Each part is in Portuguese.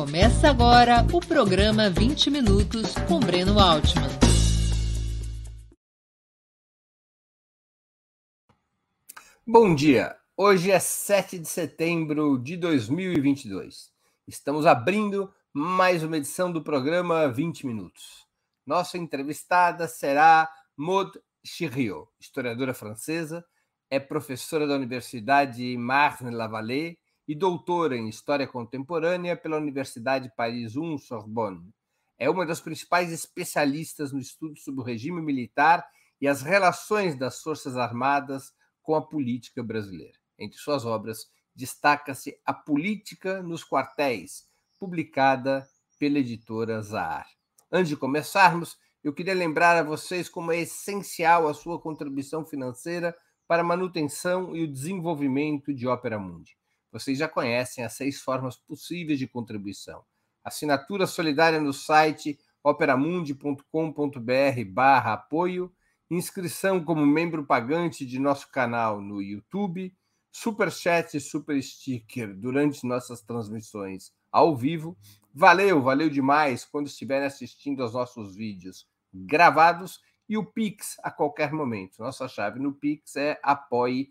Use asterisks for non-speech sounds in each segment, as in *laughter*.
Começa agora o programa 20 Minutos com Breno Altman. Bom dia! Hoje é 7 de setembro de 2022. Estamos abrindo mais uma edição do programa 20 Minutos. Nossa entrevistada será Maud Chiriot, historiadora francesa, é professora da Universidade Marne-la-Vallée e doutora em História Contemporânea pela Universidade Paris I Sorbonne. É uma das principais especialistas no estudo sobre o regime militar e as relações das Forças Armadas com a política brasileira. Entre suas obras, destaca-se A Política nos Quartéis, publicada pela editora Zahar. Antes de começarmos, eu queria lembrar a vocês como é essencial a sua contribuição financeira para a manutenção e o desenvolvimento de Ópera Mundi. Vocês já conhecem as seis formas possíveis de contribuição. Assinatura solidária no site operamundi.com.br barra apoio, inscrição como membro pagante de nosso canal no YouTube, super chat e super sticker durante nossas transmissões ao vivo. Valeu, valeu demais quando estiverem assistindo aos nossos vídeos gravados e o Pix a qualquer momento. Nossa chave no Pix é apoie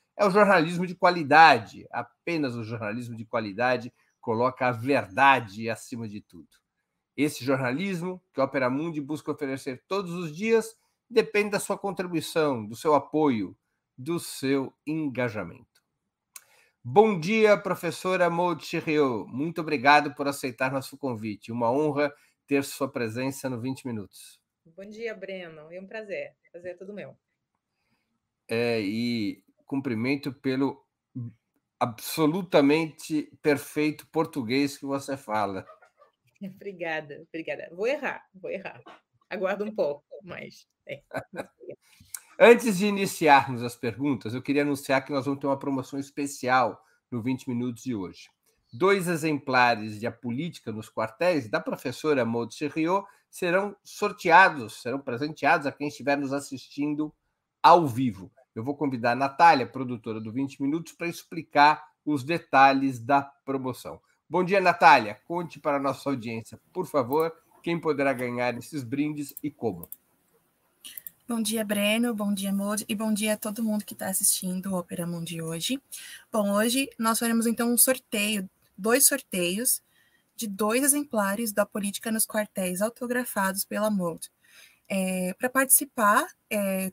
é o jornalismo de qualidade. Apenas o jornalismo de qualidade coloca a verdade acima de tudo. Esse jornalismo que a Opera Mundi busca oferecer todos os dias depende da sua contribuição, do seu apoio, do seu engajamento. Bom dia, professora Maud Chiriot. Muito obrigado por aceitar nosso convite. Uma honra ter sua presença no 20 Minutos. Bom dia, Breno. É um prazer. Prazer é todo meu. É, e cumprimento pelo absolutamente perfeito português que você fala. *laughs* Obrigada, obrigada. Vou errar, vou errar. Aguardo um pouco, mas. É. *laughs* Antes de iniciarmos as perguntas, eu queria anunciar que nós vamos ter uma promoção especial no 20 Minutos de hoje. Dois exemplares de A Política nos Quartéis, da professora Maud Cheriot, serão sorteados, serão presenteados a quem estiver nos assistindo ao vivo. Eu vou convidar a Natália, produtora do 20 Minutos, para explicar os detalhes da promoção. Bom dia, Natália. Conte para a nossa audiência, por favor, quem poderá ganhar esses brindes e como. Bom dia, Breno. Bom dia, Mod. E bom dia a todo mundo que está assistindo o Opera Mundi hoje. Bom, hoje nós faremos então um sorteio, dois sorteios de dois exemplares da Política nos Quartéis autografados pela Mod. É, Para participar, é,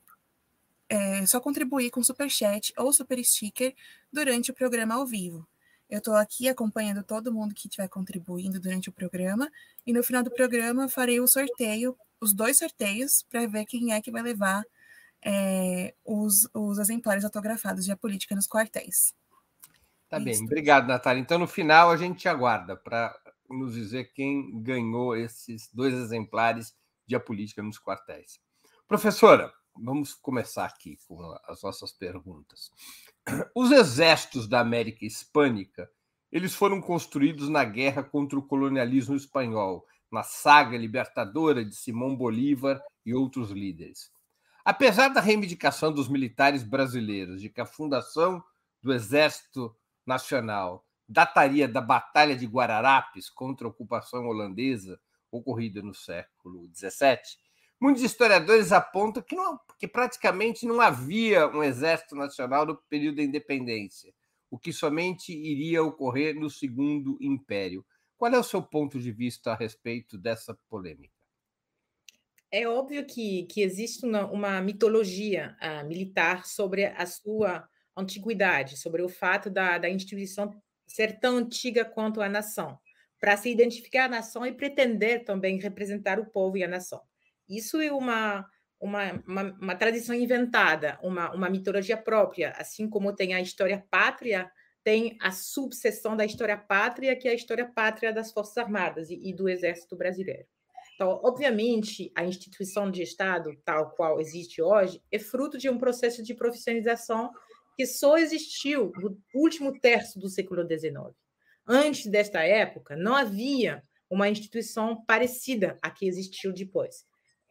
é só contribuir com super chat ou super sticker durante o programa ao vivo. Eu estou aqui acompanhando todo mundo que estiver contribuindo durante o programa e no final do programa farei o sorteio, os dois sorteios, para ver quem é que vai levar é, os, os exemplares autografados de A Política nos Quartéis. Tá é bem, Isso. obrigado, Natália. Então, no final, a gente te aguarda para nos dizer quem ganhou esses dois exemplares de A Política nos Quartéis. Professora, vamos começar aqui com as nossas perguntas. Os exércitos da América Hispânica, eles foram construídos na guerra contra o colonialismo espanhol, na saga libertadora de Simão Bolívar e outros líderes. Apesar da reivindicação dos militares brasileiros de que a fundação do Exército Nacional dataria da Batalha de Guararapes contra a ocupação holandesa ocorrida no século XVII, Muitos historiadores apontam que, não, que praticamente não havia um exército nacional no período da independência, o que somente iria ocorrer no Segundo Império. Qual é o seu ponto de vista a respeito dessa polêmica? É óbvio que, que existe uma, uma mitologia uh, militar sobre a sua antiguidade, sobre o fato da, da instituição ser tão antiga quanto a nação, para se identificar a nação e pretender também representar o povo e a nação. Isso é uma, uma, uma, uma, tradição inventada, uma, uma mitologia própria, assim como tem a história pátria, tem a subseção da história pátria, que é a história pátria das Forças Armadas e, e do Exército Brasileiro. Então, obviamente, a instituição de Estado, tal qual existe hoje, é fruto de um processo de profissionalização que só existiu no último terço do século XIX. Antes desta época, não havia uma instituição parecida à que existiu depois.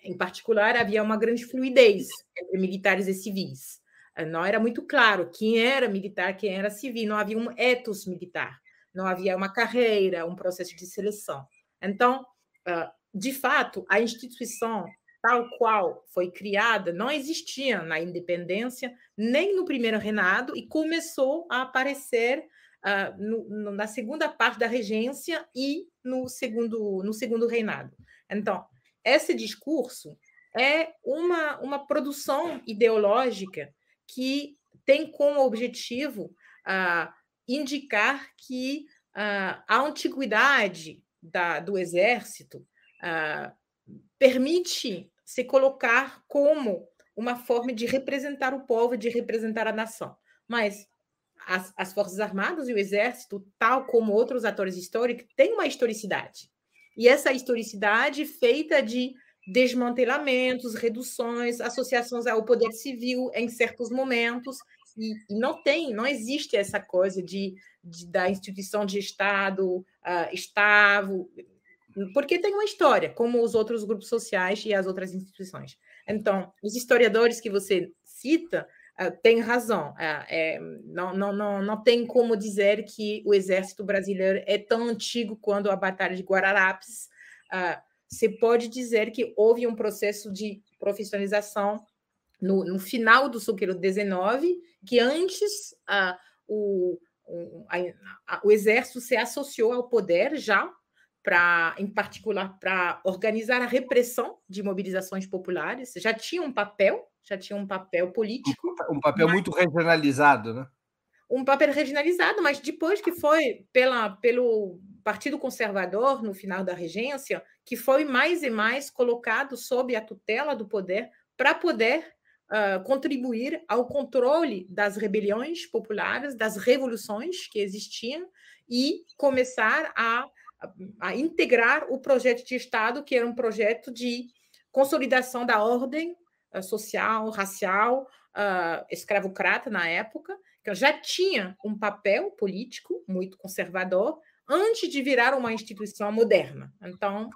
Em particular, havia uma grande fluidez entre militares e civis. Não era muito claro quem era militar, quem era civil, não havia um ethos militar, não havia uma carreira, um processo de seleção. Então, ah, de fato, a instituição tal qual foi criada não existia na independência, nem no primeiro reinado, e começou a aparecer no, na segunda parte da regência e no segundo, no segundo reinado. Então, esse discurso é uma, uma produção ideológica que tem como objetivo uh, indicar que uh, a antiguidade da, do exército uh, permite se colocar como uma forma de representar o povo, de representar a nação. Mas as, as Forças Armadas e o Exército, tal como outros atores históricos, têm uma historicidade. E essa historicidade feita de desmantelamentos, reduções, associações ao poder civil em certos momentos, e, e não tem, não existe essa coisa de, de da instituição de Estado uh, estável, porque tem uma história, como os outros grupos sociais e as outras instituições. Então, os historiadores que você cita uh, têm razão. Uh, é, não, não, não, não tem como dizer que o exército brasileiro é tão antigo quanto a Batalha de Guararapes. Uh, pode dizer que houve um processo de profissionalização no, no final do século XIX, que antes o, o, a, o exército se associou ao poder já para, em particular, para organizar a repressão de mobilizações populares. Já tinha um papel, já tinha um papel político. Um papel muito regionalizado, né? Um papel regionalizado, mas depois que foi pela, pelo Partido Conservador, no final da regência, que foi mais e mais colocado sob a tutela do poder para poder uh, contribuir ao controle das rebeliões populares, das revoluções que existiam e começar a a integrar o projeto de Estado, que era um projeto de consolidação da ordem social, racial, uh, escravocrata na época, que já tinha um papel político muito conservador antes de virar uma instituição moderna. Então,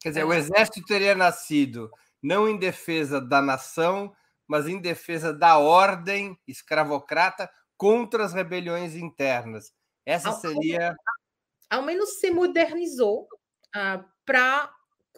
quer dizer, é... o exército teria nascido não em defesa da nação, mas em defesa da ordem escravocrata contra as rebeliões internas. Essa seria ao menos se modernizou uh, para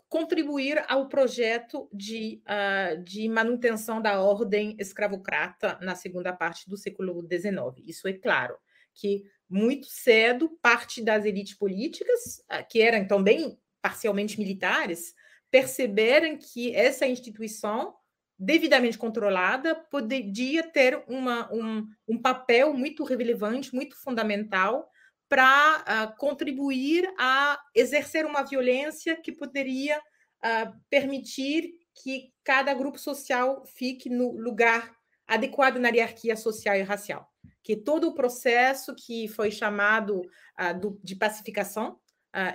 contribuir ao projeto de, uh, de manutenção da ordem escravocrata na segunda parte do século XIX. Isso é claro, que muito cedo parte das elites políticas, uh, que eram também parcialmente militares, perceberam que essa instituição devidamente controlada poderia ter uma, um, um papel muito relevante, muito fundamental para uh, contribuir a exercer uma violência que poderia uh, permitir que cada grupo social fique no lugar adequado na hierarquia social e racial. Que todo o processo que foi chamado uh, do, de pacificação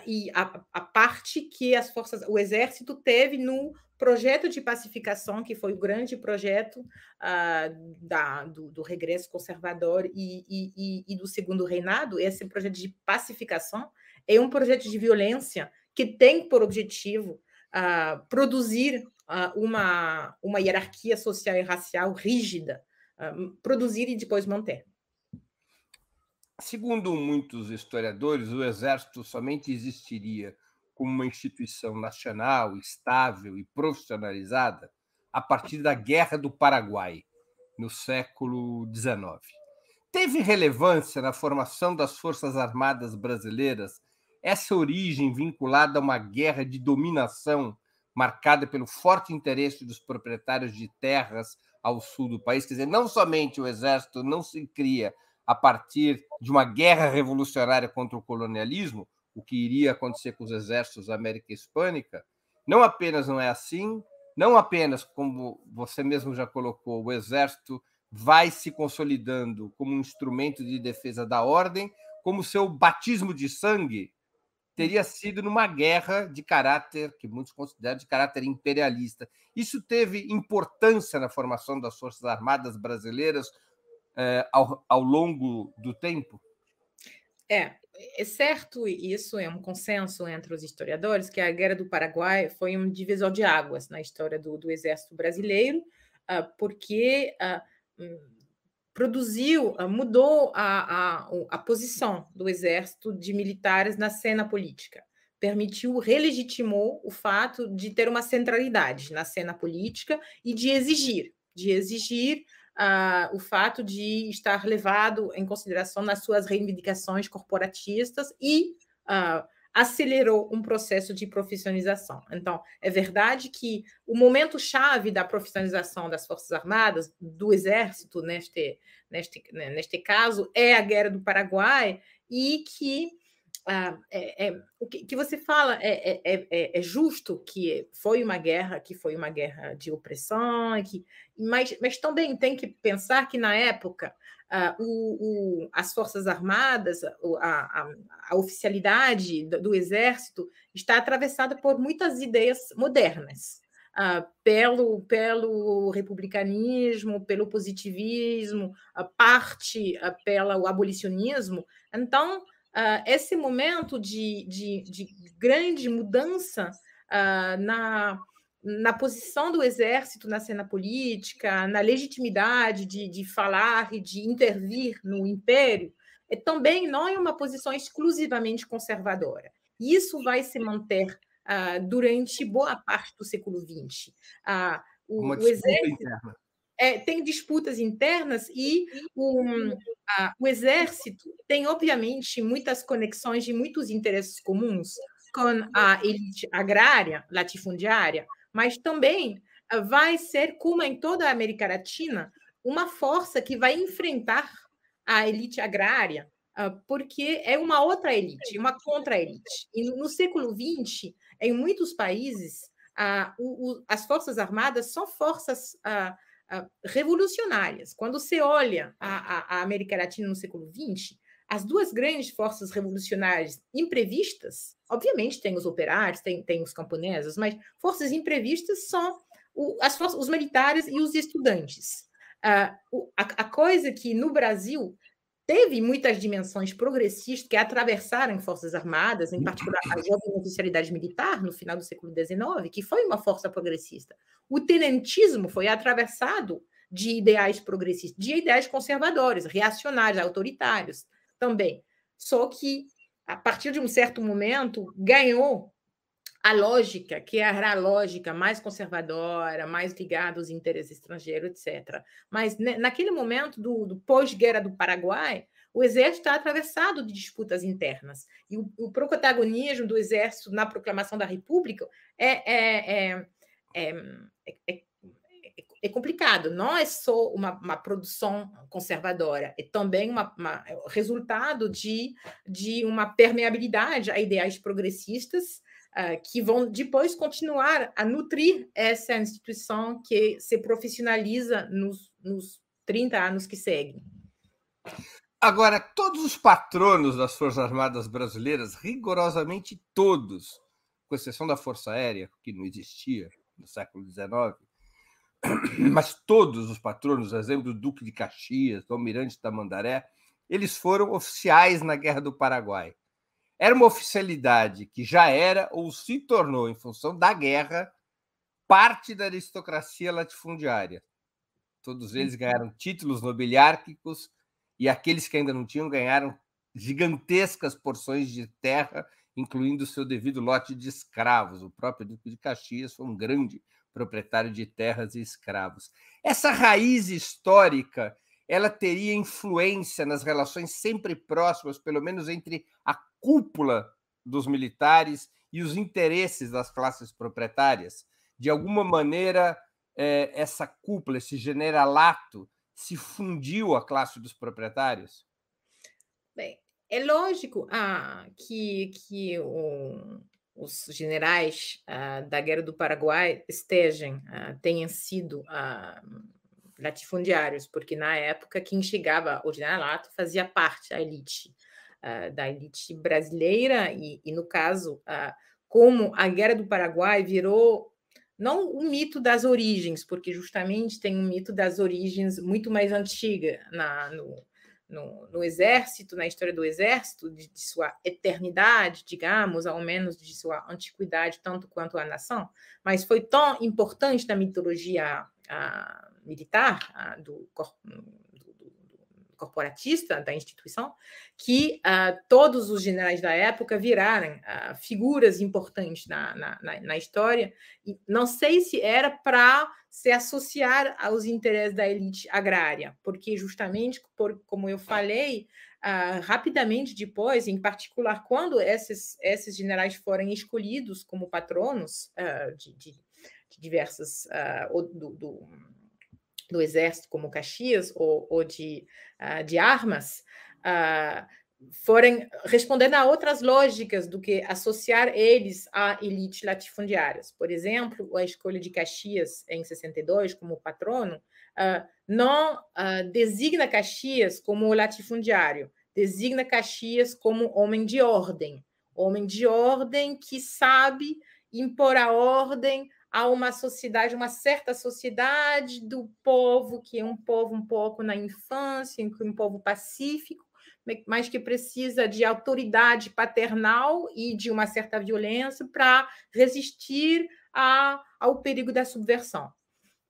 e a, a, parte que as forças, o exército teve no projeto de pacificação, que foi o grande projeto uh, da, do, do, regresso conservador e, e, e, do segundo reinado, esse projeto de pacificação é um projeto de violência que tem por objetivo uh, produzir uh, uma, uma hierarquia social e racial rígida, produzir e depois manter. Segundo muitos historiadores, o exército somente existiria como uma instituição nacional, estável e profissionalizada a partir da Guerra do Paraguai, no século XIX. Teve relevância na formação das Forças Armadas brasileiras essa origem vinculada a uma guerra de dominação marcada pelo forte interesse dos proprietários de terras ao sul do país. Quer dizer, não somente o exército não se cria a partir de uma guerra revolucionária contra o colonialismo, o que iria acontecer com os exércitos da América Hispânica, não apenas não é assim, não apenas, como você mesmo já colocou, o exército vai se consolidando como um instrumento de defesa da ordem, como seu batismo de sangue teria sido numa guerra de caráter, que muitos consideram de caráter imperialista. Isso teve importância na formação das Forças Armadas brasileiras eh, ao, ao longo do tempo? É, é certo, e isso é um consenso entre os historiadores, que a Guerra do Paraguai foi um divisor de águas na história do, do Exército Brasileiro, uh, porque uh, produziu, uh, mudou a, a, a posição do Exército de militares na cena política. Permitiu, relegitimou o fato de ter uma centralidade na cena política e de exigir, de exigir o fato de estar levado em consideração nas suas reivindicações corporatistas e uh, acelerou um processo de profissionalização. Então, é verdade que o momento chave da profissionalização das Forças Armadas, do Exército, neste, neste, neste caso, é a Guerra do Paraguai, e que é, é, o que, que, você fala é, é, é, é, justo que foi uma guerra, que foi uma guerra de opressão, que, mas, mas também tem que pensar que na época o, o, as Forças Armadas, a, a, a oficialidade do, do, Exército está atravessada por muitas ideias modernas. Pelo, pelo republicanismo, pelo positivismo, parte pelo abolicionismo. Então, uh, esse momento de, de, de grande mudança uh, na, na posição do exército na cena política, na legitimidade de, de falar e de intervir no império, é também não é uma posição exclusivamente conservadora. Isso vai se manter uh, durante boa parte do século XX. Uh, o, uma o exército interna é, tem disputas internas e o, a, o exército tem, obviamente, muitas conexões e muitos interesses comuns com a elite agrária, latifundiária, mas também ah, vai ser, como em toda a América Latina, uma força que vai enfrentar a elite agrária, ah, porque é uma outra elite, uma contra-elite. E no século XX, em muitos países, ah, as Forças Armadas são forças revolucionárias. Quando você olha a, a, a América Latina no século XX, as duas grandes forças revolucionárias imprevistas, obviamente tem os operários, tem, tem os camponeses, mas forças imprevistas são o, as forças, os militares e os estudantes. Uh, a, a, coisa que no Brasil teve muitas dimensões progressistas que atravessaram Forças Armadas, em particular a jovem oficialidade militar, no final do século XIX, que foi uma força progressista. O tenentismo foi atravessado de ideais progressistas, de ideais conservadores, reacionários, autoritários também. Só que, a partir de um certo momento, ganhou a lógica, que era a lógica mais conservadora, mais ligada aos interesses estrangeiros, etc. Mas né, naquele momento do, do pós-guerra do Paraguai, o exército está atravessado de disputas internas. E o, o protagonismo do exército na proclamação da República é, é, é, é, é complicado. Não é só uma, uma produção conservadora, é também uma, uma, resultado de, de uma permeabilidade a ideais progressistas que vão depois continuar a nutrir essa instituição que se profissionaliza nos, nos 30 anos que seguem. Agora, todos os patronos das Forças Armadas Brasileiras, rigorosamente todos, com exceção da Força Aérea, que não existia no século XIX, *clears throat* mas todos os patronos, exemplo do Duque de Caxias, do Almirante Tamandaré, eles foram oficiais na Guerra do Paraguai. Era uma oficialidade que já era ou se tornou, em função da guerra, parte da aristocracia latifundiária. Todos eles ganharam títulos nobiliárquicos e aqueles que ainda não tinham ganharam gigantescas porções de terra, incluindo o seu devido lote de escravos. O próprio Duque de Caxias foi um grande proprietário de terras e escravos. Essa raiz histórica ela teria influência nas relações sempre próximas, pelo menos entre a cúpula dos militares e os interesses das classes proprietárias. De alguma maneira, é, essa cúpula, esse generalato, se fundiu à classe dos proprietários? Bem, é lógico ah, que, que o, os generais ah, da Guerra do Paraguai estejam, ah, tenham sido latifundiários, porque na época quem chegava ao generalato fazia parte da elite, uh, da elite brasileira, e, e no caso, uh, como a Guerra do Paraguai virou não o mito das origens, porque justamente tem um mito das origens muito mais antiga na, no, no, no, exército, na história do exército, de, de, sua eternidade, digamos, ao menos de sua antiguidade, tanto quanto a nação, mas foi tão importante na mitologia a, militar do, corporatista da instituição, que uh, todos os generais da época viraram uh, figuras importantes na, na, na, história. E não sei se era para se associar aos interesses da elite agrária, porque justamente, por, como eu falei, uh, rapidamente depois, em particular quando esses, esses generais forem escolhidos como patronos de, de, de, diversas do, do do exército, como Caxias, ou, ou de, uh, de armas, uh, forem respondendo a outras lógicas do que associar eles à elite latifundiárias. Por exemplo, a escolha de Caxias em 62 como patrono uh, não uh, designa Caxias como latifundiário, designa Caxias como homem de ordem, homem de ordem que sabe impor a ordem a uma sociedade, uma certa sociedade do povo, que é um povo um pouco na infância, um povo pacífico, mas que precisa de autoridade paternal e de uma certa violência para resistir a, ao perigo da subversão.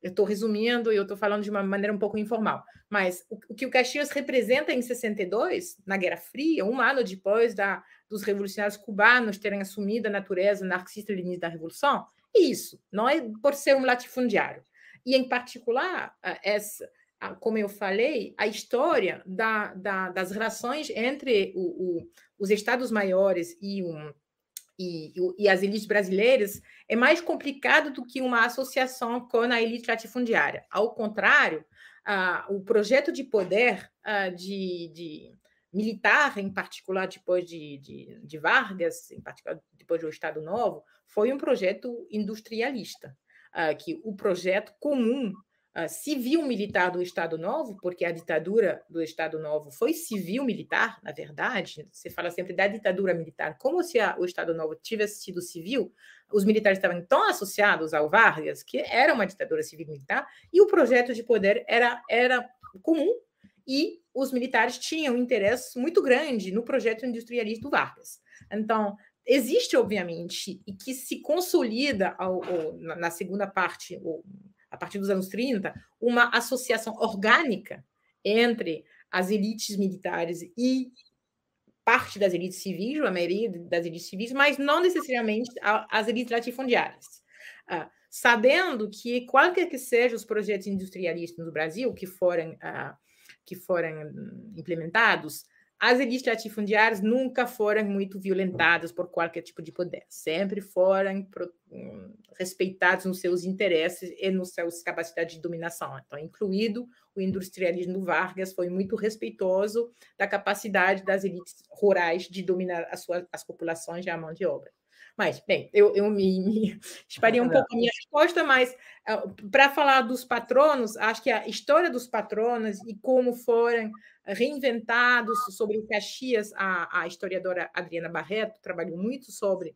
Eu estou resumindo e eu estou falando de uma maneira um pouco informal, mas o, o, que o Caxias representa em 62, na Guerra Fria, um ano depois da, dos revolucionários cubanos terem assumido a natureza marxista-leninista da Revolução, isso, não é por ser um latifundiário. E, em particular, essa, como eu falei, a história da, da, das relações entre o, o, os estados maiores e, um, e, e, as elites brasileiras é mais complicado do que uma associação com a elite latifundiária. Ao contrário, o projeto de poder de, de, militar, em particular depois de, de, de Vargas, em particular depois do Estado Novo, foi um projeto industrialista, uh, que o projeto comum uh, civil-militar do Estado Novo, porque a ditadura do Estado Novo foi civil-militar, na verdade, você fala sempre da ditadura militar, como se a, o Estado Novo tivesse sido civil, os militares estavam tão associados ao Vargas, que era uma ditadura civil-militar, e o projeto de poder era, era comum, e os militares tinham um interesse muito grande no projeto industrialista do Vargas. Então, existe, obviamente, e que se consolida ao, ao, na segunda parte, a partir dos anos 30, uma associação orgânica entre as elites militares e parte das elites civis, a maioria das elites civis, mas não necessariamente as elites latifundiárias. Uh, sabendo que, qualquer que sejam os projetos industrialistas no Brasil que forem, uh, que forem implementados, as elites latifundiárias nunca foram muito violentadas por qualquer tipo de poder, sempre foram hum, respeitados nos seus interesses e nas suas capacidades de dominação. Então, incluído o industrialismo Vargas, foi muito respeitoso da capacidade das elites rurais de dominar as, suas, as populações e a mão de obra. Mas, bem, eu, eu me, *laughs* me um *laughs* pouco a minha resposta, mas uh, para falar dos patronos, acho que a história dos patronos e como foram reinventados sobre o Caxias, a, a historiadora Adriana Barreto trabalhou muito sobre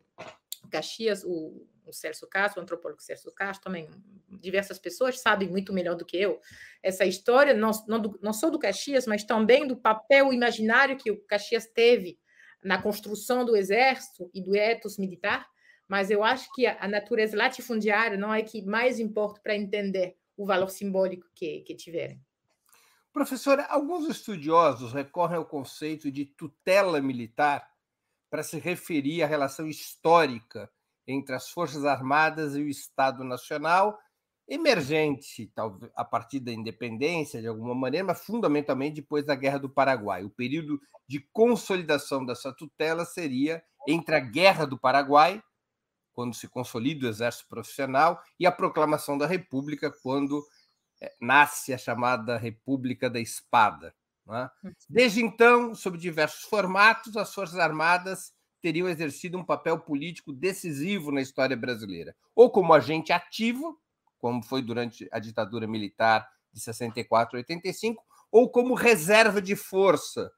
Caxias, o, o Celso Castro, o antropólogo Celso Castro, também diversas pessoas sabem muito melhor do que eu essa história, não, não, do, não só do Caxias, mas também do papel imaginário que o Caxias teve na construção do exército e do etos militar, mas eu acho que a, natureza latifundiária não é que mais importa para entender o valor simbólico que, que tiverem. Professora, alguns estudiosos recorrem ao conceito de tutela militar para se referir à relação histórica entre as Forças Armadas e o Estado Nacional, emergente talvez a partir da independência de alguma maneira, mas fundamentalmente depois da Guerra do Paraguai. O período de consolidação dessa tutela seria entre a Guerra do Paraguai, quando se consolida o exército profissional, e a proclamação da República, quando eh, nasce a chamada República da Espada. É? Desde então, sob diversos formatos, as Forças Armadas teriam exercido um papel político decisivo na história brasileira, ou como agente ativo, como foi durante a ditadura militar de 64 a 85, ou como reserva de força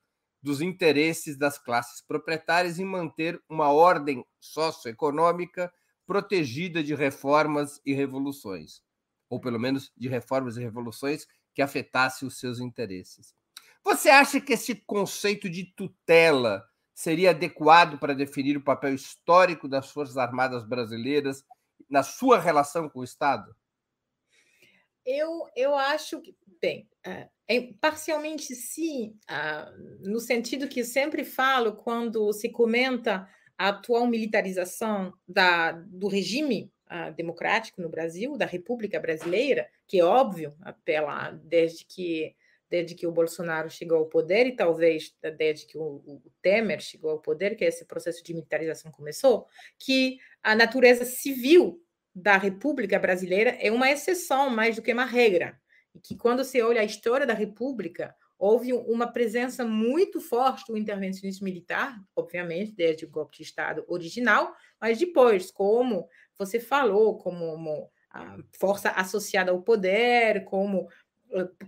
dos interesses das classes proprietárias em manter uma ordem socioeconômica protegida de reformas e revoluções, ou pelo menos de reformas e revoluções que afetassem os seus interesses. Você acha que esse conceito de tutela seria adequado para definir o papel histórico das Forças Armadas brasileiras na sua relação com o Estado? Eu, eu acho que, bem, é, é, parcialmente sim, ah, no sentido que sempre falo quando se comenta a atual militarização da, do regime uh, democrático no Brasil, da República Brasileira, que é óbvio, pela, desde que desde que o Bolsonaro chegou ao poder e talvez desde que o, o, Temer chegou ao poder, que esse processo de militarização começou, que a natureza civil da República Brasileira é uma exceção mais do que uma regra. E que quando se olha a história da República, houve uma presença muito forte do intervencionismo militar, obviamente, desde o golpe de Estado original, mas depois, como você falou, como a força associada ao poder, como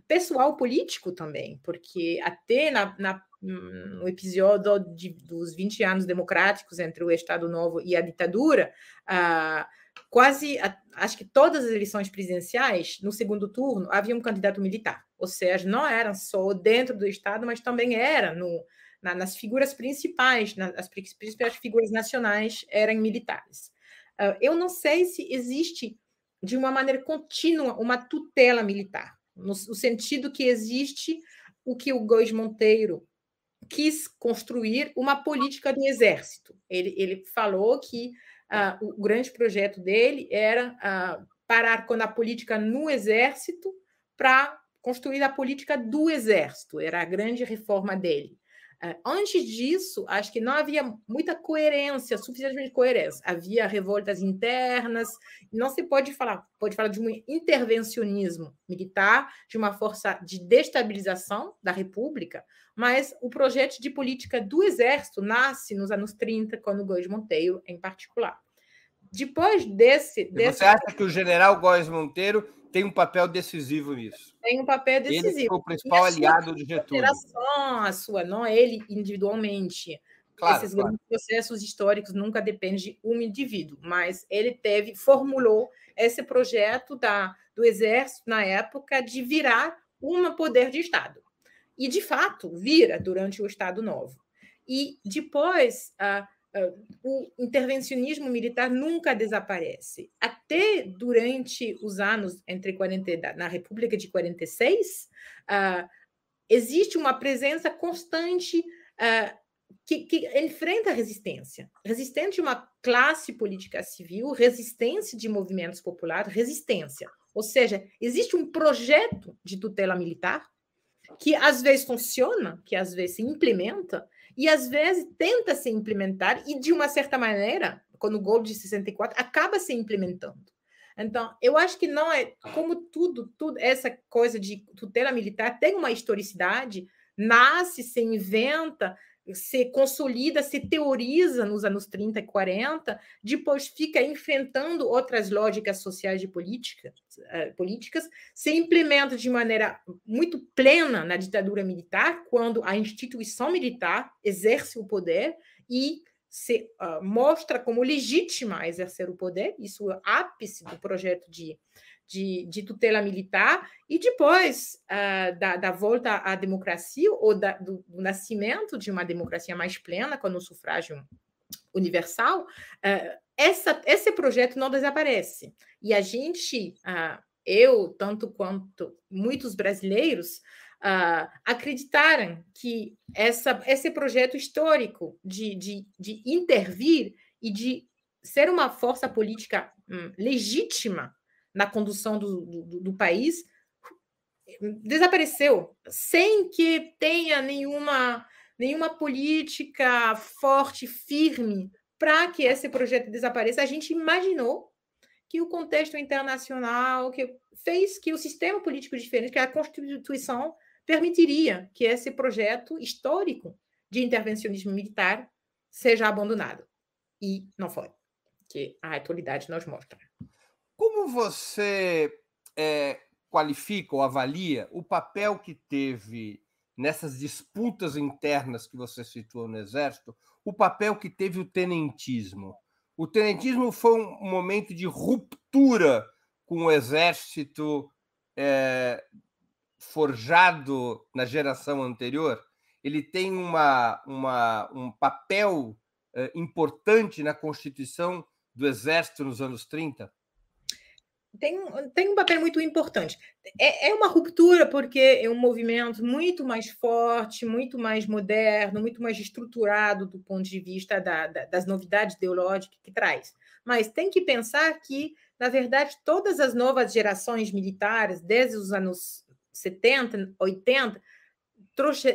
pessoal político também, porque até na, na, no episódio de, dos 20 anos democráticos entre o Estado Novo e a ditadura, uh, quase, acho que todas as eleições presidenciais, no segundo turno, havia um candidato militar. Ou seja, não era só dentro do Estado, mas também era no, na, nas figuras principais, nas principais figuras nacionais eram militares. Uh, eu não sei se existe, de uma maneira contínua, uma tutela militar, no, no sentido que existe o que o Góes Monteiro quis construir uma política do exército. Ele, ele falou que ah, o grande projeto dele era ah, parar com a política no exército para construir a política do exército, era a grande reforma dele. Ah, antes disso, acho que não havia muita coerência, suficientemente coerência. Havia revoltas internas, não se pode falar, pode falar de um intervencionismo militar, de uma força de destabilização da República, mas o projeto de política do Exército nasce nos anos 30, com o Góes Monteiro em particular. Depois desse, desse... Você acha que o general Góes Monteiro tem um papel decisivo nisso? Tem um papel decisivo. Ele foi o principal aliado de Getúlio. A sua, não ele individualmente. Claro, Esses claro. processos históricos nunca dependem de um indivíduo, mas ele teve, formulou esse projeto da, do Exército na época de virar um poder de Estado. E, de fato, vira durante o Estado Novo. E depois, uh, o intervencionismo militar nunca desaparece. Até durante os anos entre 40, na República de 46, uh, existe uma presença constante que, que, enfrenta a resistência. Resistência de uma classe política civil, resistência de movimentos populares, resistência. Ou seja, existe um projeto de tutela militar que às vezes funciona, que às vezes se implementa, e às vezes tenta se implementar, e de uma certa maneira, quando o Gold de 64 acaba se implementando. Então, eu acho que não é como tudo, tudo essa coisa de tutela militar tem uma historicidade, nasce, se inventa, se consolida, se teoriza nos anos 30 e 40, depois fica enfrentando outras lógicas sociais e uh, políticas, se implementa de maneira muito plena na ditadura militar, quando a instituição militar exerce o poder e se uh, mostra como legítima a exercer o poder, isso é o ápice do projeto de de, de tutela militar, e depois uh, da, da, volta à democracia, ou da, do, do, nascimento de uma democracia mais plena, com o sufrágio universal, uh, essa, esse projeto não desaparece. E a gente, uh, eu, tanto quanto muitos brasileiros, uh, acreditaram que essa, esse projeto histórico de, de, de intervir e de ser uma força política hum, legítima na condução do, do, do país, desapareceu, sem que tenha nenhuma, nenhuma política forte, firme, para que esse projeto desapareça. A gente imaginou que o contexto internacional que fez que o sistema político diferente, que a Constituição permitiria que esse projeto histórico de intervencionismo militar seja abandonado. E não foi, que a atualidade nos mostra. Como você é, qualifica ou avalia o papel que teve nessas disputas internas que você citou no Exército, o papel que teve o tenentismo. O tenentismo foi um momento de ruptura com o Exército é, forjado na geração anterior. Ele tem uma, uma, um papel é, importante na constituição do Exército nos anos 30? Tem, tem um papel muito importante. É, é uma ruptura porque é um movimento muito mais forte, muito mais moderno, muito mais estruturado do ponto de vista da, da, das novidades ideológicas que traz. Mas tem que pensar que, na verdade, todas as novas gerações militares, desde os anos 70, 80,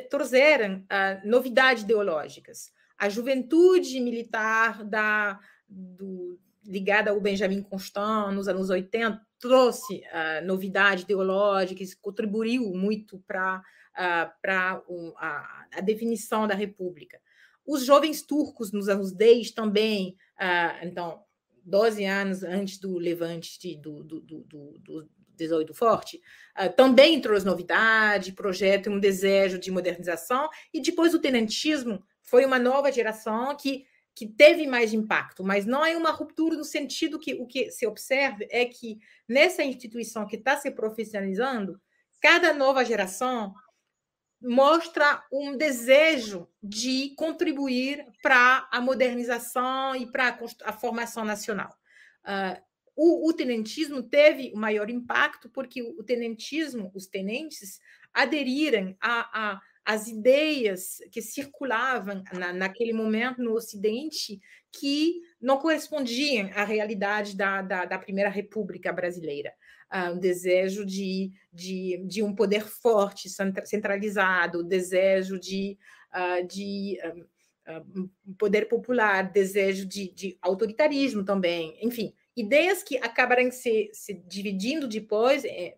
trouxeram uh, novidades ideológicas. A juventude militar da, do, ligada ao Benjamin Constant nos anos 80, trouxe uh, novidade ideológica, isso contribuiu muito para uh, a, a, definição da República. Os jovens turcos nos anos 10 também, uh, então, 12 anos antes do levante do, do, do, do 18 Forte, uh, também trouxe novidade, projeto, um desejo de modernização, e depois o tenentismo foi uma nova geração que que teve mais impacto, mas não é uma ruptura no sentido que o que se observa é que nessa instituição que está se profissionalizando, cada nova geração mostra um desejo de contribuir para a modernização e para a formação nacional. Uh, o, o, tenentismo teve o maior impacto porque o, tenentismo, os tenentes, aderiram a, a as ideias que circulavam na, naquele momento no Ocidente que não correspondiam à realidade da, da, da Primeira República Brasileira. Uh, um desejo de, de, de um poder forte, centralizado, desejo de, uh, de uh, um poder popular, desejo de, de autoritarismo também, enfim, ideias que acabaram se, se dividindo depois eh,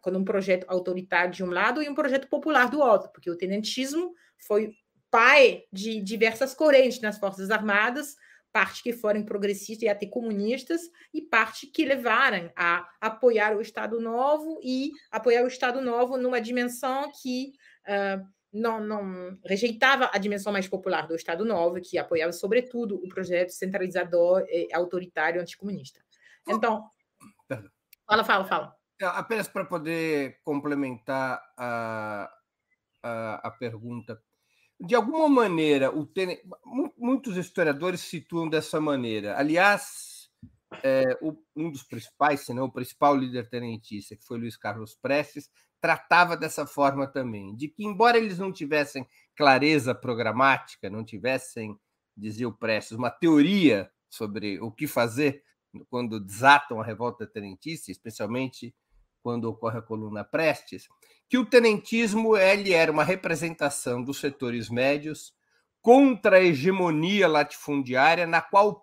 quando um projeto autoritário de um lado e um projeto popular do outro, porque o tenentismo foi pai de diversas correntes nas Forças Armadas, parte que foram progressistas e até comunistas, e parte que levaram a apoiar o Estado Novo e apoiar o Estado Novo numa dimensão que uh, não, não, rejeitava a dimensão mais popular do Estado Novo, que apoiava, sobretudo, o projeto centralizador, autoritário, anticomunista. Então, fala, fala, fala. É, apenas para poder complementar a, a, a, pergunta. De alguma maneira, o muitos historiadores situam dessa maneira. Aliás, é, o, um dos principais, se não o principal líder tenentista, que foi Luiz Carlos Prestes, tratava dessa forma também, de que, embora eles não tivessem clareza programática, não tivessem, dizia o Prestes, uma teoria sobre o que fazer quando desatam a revolta tenentista, especialmente quando ocorre a coluna Prestes, que o tenentismo ele era uma representação dos setores médios contra a hegemonia latifundiária na qual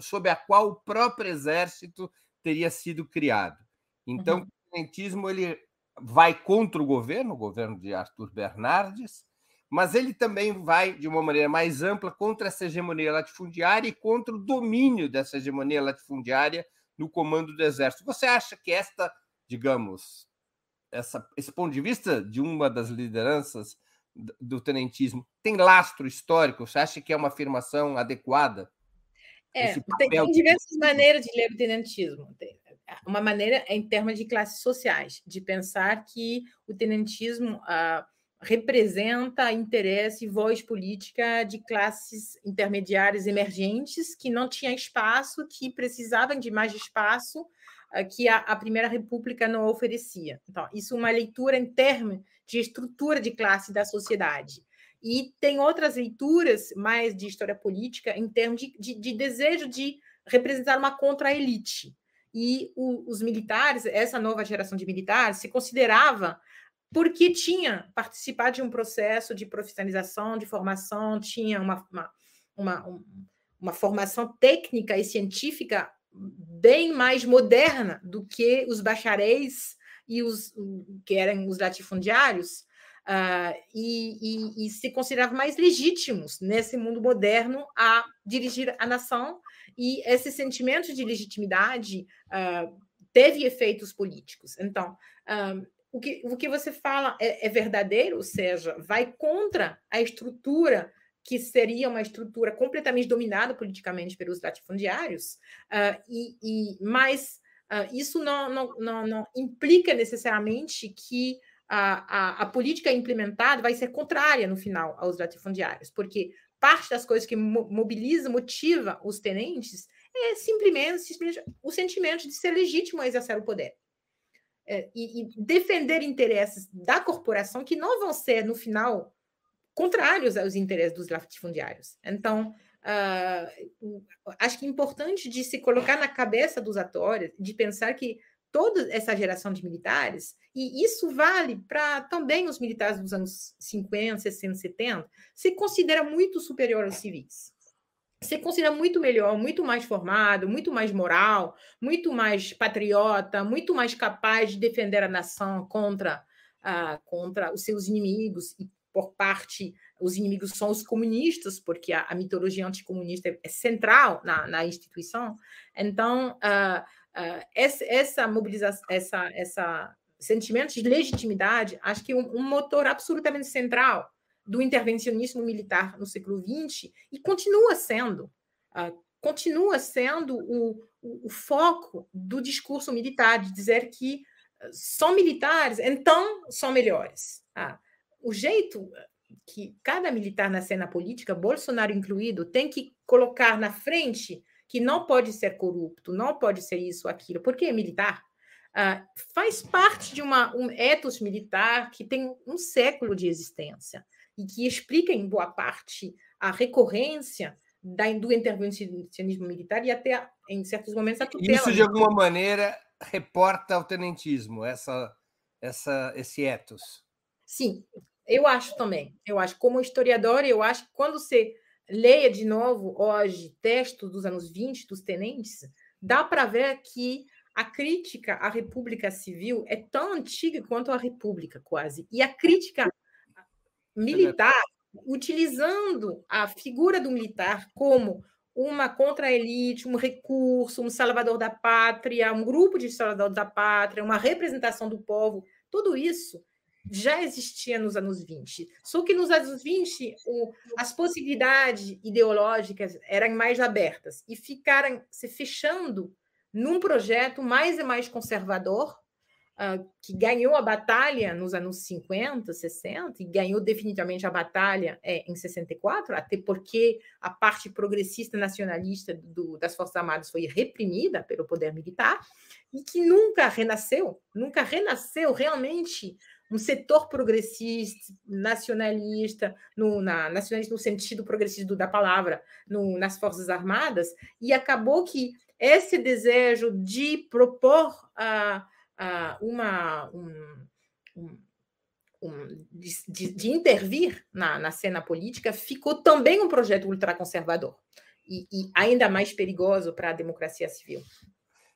sob a qual o próprio exército teria sido criado. Então, uhum. o tenentismo ele vai contra o governo, o governo de Arthur Bernardes, mas ele também vai, de uma maneira mais ampla, contra essa hegemonia latifundiária e contra o domínio dessa hegemonia latifundiária no comando do exército. Você acha que esta digamos, essa, esse ponto de vista de uma das lideranças do tenentismo tem lastro histórico? Você acha que é uma afirmação adequada? É, tem, tem, diversas maneiras de ler o tenentismo. Uma maneira é em termos de classes sociais, de pensar que o tenentismo ah, representa interesse e voz política de classes intermediárias emergentes que não tinham espaço, que precisavam de mais espaço que a, a, Primeira República não oferecia. Então, isso é uma leitura em termos de estrutura de classe da sociedade. E tem outras leituras mais de história política em termos de, de, de desejo de representar uma contra-elite. E o, os militares, essa nova geração de militares, se considerava porque tinha participado de um processo de profissionalização, de formação, tinha uma, uma, uma, uma formação técnica e científica bem mais moderna do que os bacharéis e os que eram os latifundiários, uh, e, e, e, se consideravam mais legítimos nesse mundo moderno a dirigir a nação, e esse sentimento de legitimidade uh, teve efeitos políticos. Então, um, o, que, o que você fala é, é verdadeiro, ou seja, vai contra a estrutura que seria uma estrutura completamente dominada politicamente pelos latifundiários, uh, e, e, mas uh, isso não, não, não, não, implica necessariamente que a, a, a, política implementada vai ser contrária no final aos latifundiários, porque parte das coisas que mobiliza, motiva os tenentes é simplesmente, simplesmente o sentimento de ser legítimo a exercer o poder. É, e, e defender interesses da corporação que não vão ser, no final, contrários aos interesses dos latifundiários. Então, uh, acho que é importante de se colocar na cabeça dos atores, de pensar que toda essa geração de militares, e isso vale para também os militares dos anos 50, 60, 70, se considera muito superior aos civis se considera muito melhor, muito mais formado, muito mais moral, muito mais patriota, muito mais capaz de defender a nação contra, uh, contra os seus inimigos e por parte os inimigos são os comunistas porque a, a mitologia anticomunista é, é central na, na instituição então uh, uh, essa, essa mobilização essa essa sentimento de legitimidade acho que é um, um motor absolutamente central do intervencionismo militar no século XX e continua sendo, uh, continua sendo o, o, o, foco do discurso militar, de dizer que são militares, então são melhores. Uh, o jeito que cada militar na cena política, Bolsonaro incluído, tem que colocar na frente que não pode ser corrupto, não pode ser isso, aquilo, porque é militar. Uh, faz parte de uma, um ethos militar que tem um século de existência e que explica, em boa parte, a recorrência da, do intervencionismo militar e até, em certos momentos, a tutela. Isso, de alguma maneira, reporta ao tenentismo, essa, essa, esse ethos. Sim, eu acho também. Eu acho, como historiador, eu acho que quando você leia de novo hoje textos dos anos 20 dos tenentes, dá para ver que a crítica à República Civil é tão antiga quanto a República, quase. E a crítica militar, utilizando a figura do militar como uma contra-elite, um recurso, um salvador da pátria, um grupo de salvadores da pátria, uma representação do povo, tudo isso já existia nos anos 20. Só que nos anos 20, o, as possibilidades ideológicas eram mais abertas e ficaram se fechando num projeto mais e mais conservador, uh, que ganhou a batalha nos anos 50, 60, e ganhou definitivamente a batalha é, em 64, até porque a parte progressista nacionalista do, das Forças Armadas foi reprimida pelo poder militar, e que nunca renasceu, nunca renasceu realmente um setor progressista, nacionalista, no, na, nacionalista no sentido progressista da palavra, no, nas Forças Armadas, e acabou que esse desejo de propor uh, uh, uma, um, um, um, de, de, intervir na, na cena política, ficou também um projeto ultraconservador e, e ainda mais perigoso para a democracia civil.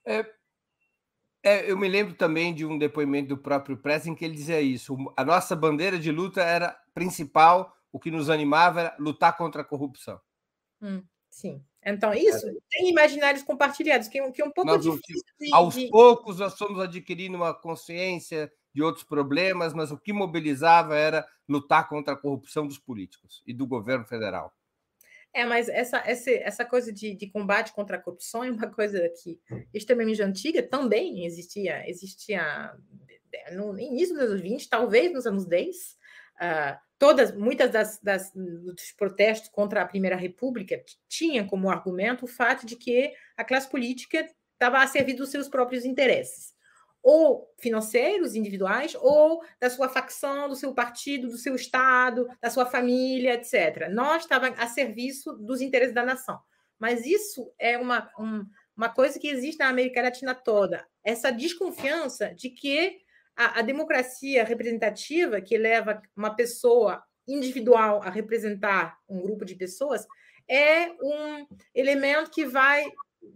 É, é, eu me lembro também de um depoimento do próprio Prestes em que ele dizia isso. A nossa bandeira de luta era principal, o que nos animava era lutar contra a corrupção. Hum, sim. Então, isso é. tem imaginários compartilhados, que, que é um pouco nós, difícil. De, aos de... poucos, nós fomos adquirindo uma consciência de outros problemas, mas o que mobilizava era lutar contra a corrupção dos políticos e do governo federal. É, mas essa, essa, essa coisa de, de combate contra a corrupção é uma coisa que extremamente antiga, também existia, existia no início dos anos 20, talvez nos anos 10. Uh, ah, todas, muitas das, das, dos protestos contra a Primeira República tinham como argumento o fato de que a classe política estava a servir dos seus próprios interesses, ou financeiros, individuais, ou da sua facção, do seu partido, do seu estado, da sua família, etc. Nós estávamos a serviço dos interesses da nação. Mas isso é uma, um, uma coisa que existe na América Latina toda, essa desconfiança de que a, a democracia representativa, que leva uma pessoa individual a representar um grupo de pessoas, é um elemento que vai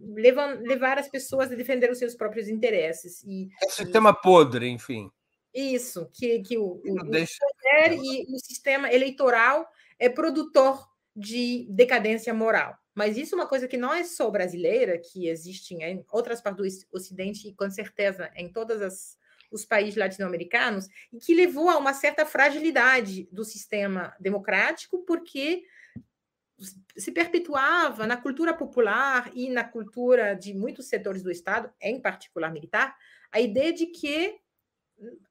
levar, levar as pessoas a defender os seus próprios interesses. E, é um sistema e, podre, enfim. Isso, que, que o, o, deixa... o poder e o sistema eleitoral é produtor de decadência moral. Mas isso é uma coisa que não é só brasileira, que existe em outras partes do Ocidente e com certeza em todos os países latino-americanos, e que levou a uma certa fragilidade do sistema democrático, porque se perpetuava na cultura popular e na cultura de muitos setores do Estado, em particular militar, a ideia de que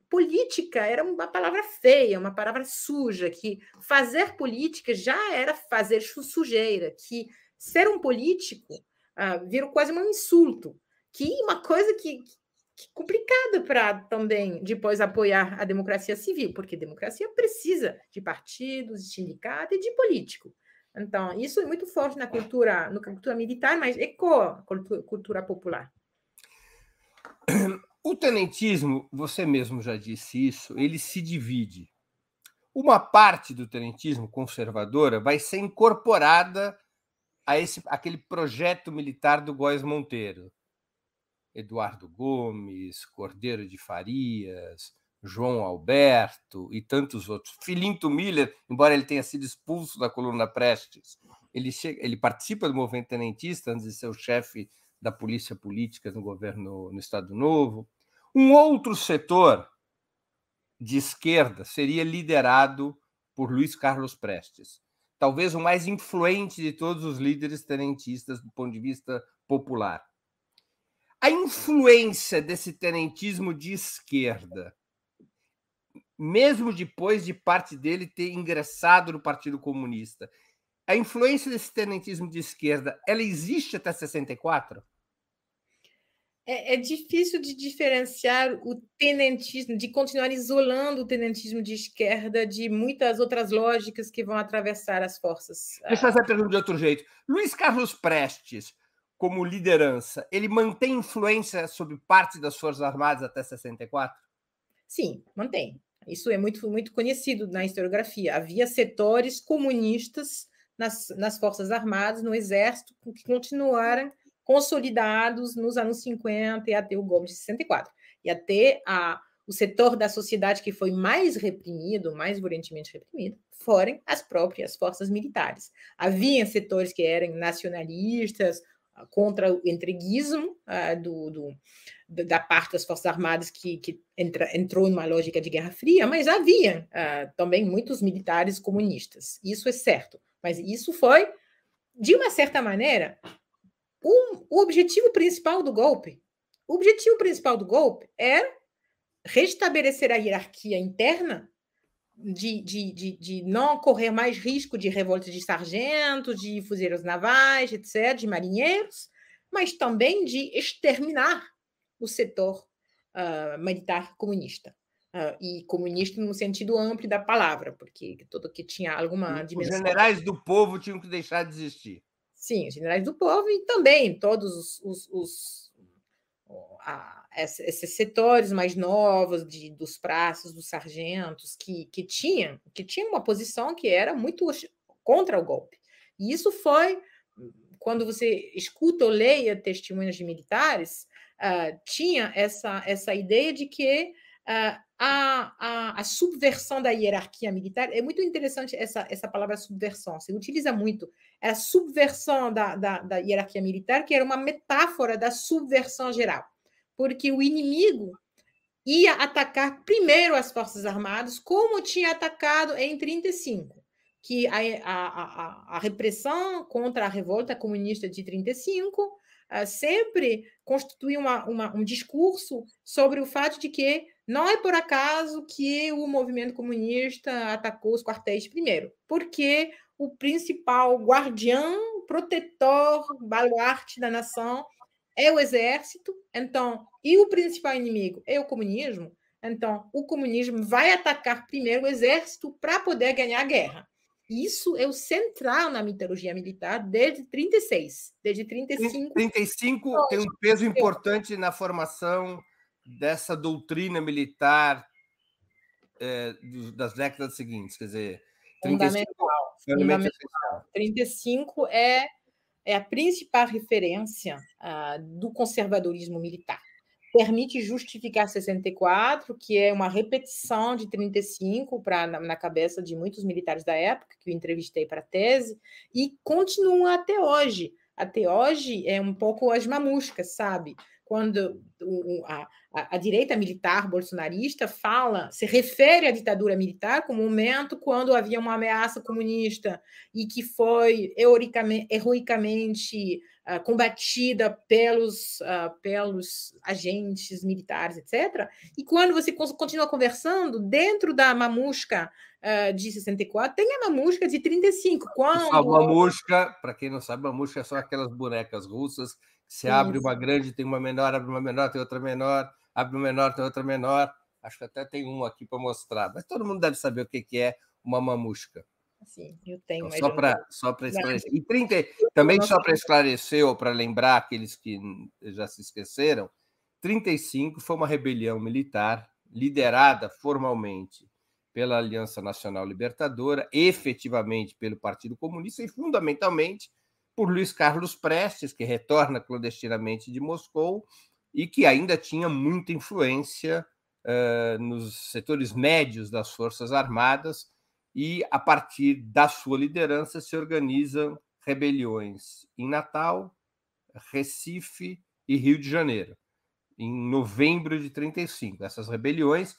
política era uma palavra feia, uma palavra suja, que fazer política já era fazer sujeira, que ser um político uh, virou quase um insulto, que uma coisa que, que complicada para também depois apoiar a democracia civil, porque democracia precisa de partidos, de sindicatos e de político. Então, isso é muito forte na cultura, na cultura militar, mas ecoa a cultura, cultura popular. O tenentismo, você mesmo já disse isso, ele se divide. Uma parte do tenentismo conservadora vai ser incorporada a esse aquele projeto militar do Góes Monteiro. Eduardo Gomes, Cordeiro de Farias, João Alberto e tantos outros. Filinto Miller, embora ele tenha sido expulso da coluna Prestes, ele, chega, ele participa do movimento tenentista antes de ser o chefe da polícia política no governo no Estado Novo. Um outro setor de esquerda seria liderado por Luiz Carlos Prestes, talvez o mais influente de todos os líderes tenentistas do ponto de vista popular. A influência desse tenentismo de esquerda mesmo depois de parte dele ter ingressado no Partido Comunista. A influência desse tenentismo de esquerda, ela existe até 64? É, é, difícil de diferenciar o tenentismo, de continuar isolando o tenentismo de esquerda de muitas outras lógicas que vão atravessar as forças. Deixa eu fazer a pergunta de outro jeito. Luiz Carlos Prestes, como liderança, ele mantém influência sobre parte das Forças Armadas até 64? Sim, mantém. Isso é muito, muito conhecido na historiografia. Havia setores comunistas nas, nas Forças Armadas, no Exército, que continuaram consolidados nos anos 50 e até o golpe de 64. E até a, o setor da sociedade que foi mais reprimido, mais violentemente reprimido, foram as próprias forças militares. Havia setores que eram nacionalistas, contra o entreguismo uh, do, do, da parte das Forças Armadas que, que entra, entrou numa lógica de Guerra Fria, mas havia uh, também muitos militares comunistas. Isso é certo. Mas isso foi, de uma certa maneira, um, o objetivo principal do golpe. O objetivo principal do golpe era restabelecer a hierarquia interna de, de, de, de, não correr mais risco de revoltas de sargentos, de fuzileiros navais, etc., de marinheiros, mas também de exterminar o setor uh, militar comunista. Uh, e comunista no sentido amplo da palavra, porque todo que tinha alguma dimensão. Os generais do povo tinham que deixar de existir. Sim, os generais do povo e também todos os, os, os a, esses setores mais novos de, dos praças, dos sargentos, que, que tinham que tinha uma posição que era muito contra o golpe. E isso foi, quando você escuta ou leia testemunhos de militares, uh, tinha essa, essa ideia de que uh, a, a, a, subversão da hierarquia militar é muito interessante essa, essa palavra subversão, se utiliza muito. É a subversão da, da, da hierarquia militar, que era uma metáfora da subversão geral porque o inimigo ia atacar primeiro as Forças Armadas, como tinha atacado em 35, que a, a, a, a repressão contra a revolta comunista de 35 uh, ah, sempre constitui uma, uma, um discurso sobre o fato de que não é por acaso que o movimento comunista atacou os quartéis primeiro, porque o principal guardião, protetor, baluarte da nação é o exército, então, e o principal inimigo é o comunismo, então o comunismo vai atacar primeiro o exército para poder ganhar a guerra. Isso é o central na mitologia militar desde 36, desde 35. 35 tem um peso importante na formação dessa doutrina militar é, das décadas seguintes, quer dizer, 35, fundamental. fundamental. 35 é é a principal referência uh, do conservadorismo militar, permite justificar 64, que é uma repetição de 35 pra, na, na cabeça de muitos militares da época, que eu entrevistei para a tese, e continua até hoje. Até hoje é um pouco as mamuscas, sabe? Quando a, a, a, direita militar bolsonarista fala, se refere à ditadura militar como um momento quando havia uma ameaça comunista e que foi heroicamente, heroicamente uh, combatida pelos, uh, pelos agentes militares, etc. E quando você continua conversando, dentro da mamusca uh, de 64, tem a mamusca de 35. Quando... A mamusca, para quem não sabe, mamusca é só aquelas bonecas russas se abre uma grande, tem uma menor, abre uma menor, tem outra menor, abre uma menor, tem outra menor. Acho que até tem um aqui para mostrar, mas todo mundo deve saber o que é uma mamusca. Sim, eu tenho. Então, só para só para esclarecer. E 30, também só para esclarecer ou para lembrar aqueles que já se esqueceram, 35 foi uma rebelião militar liderada formalmente pela Aliança Nacional Libertadora, efetivamente pelo Partido Comunista e fundamentalmente por Luiz Carlos Prestes, que retorna clandestinamente de Moscou e que ainda tinha muita influência uh, nos setores médios das Forças Armadas, e a partir da sua liderança se organizam rebeliões em Natal, Recife e Rio de Janeiro, em novembro de 35. Essas rebeliões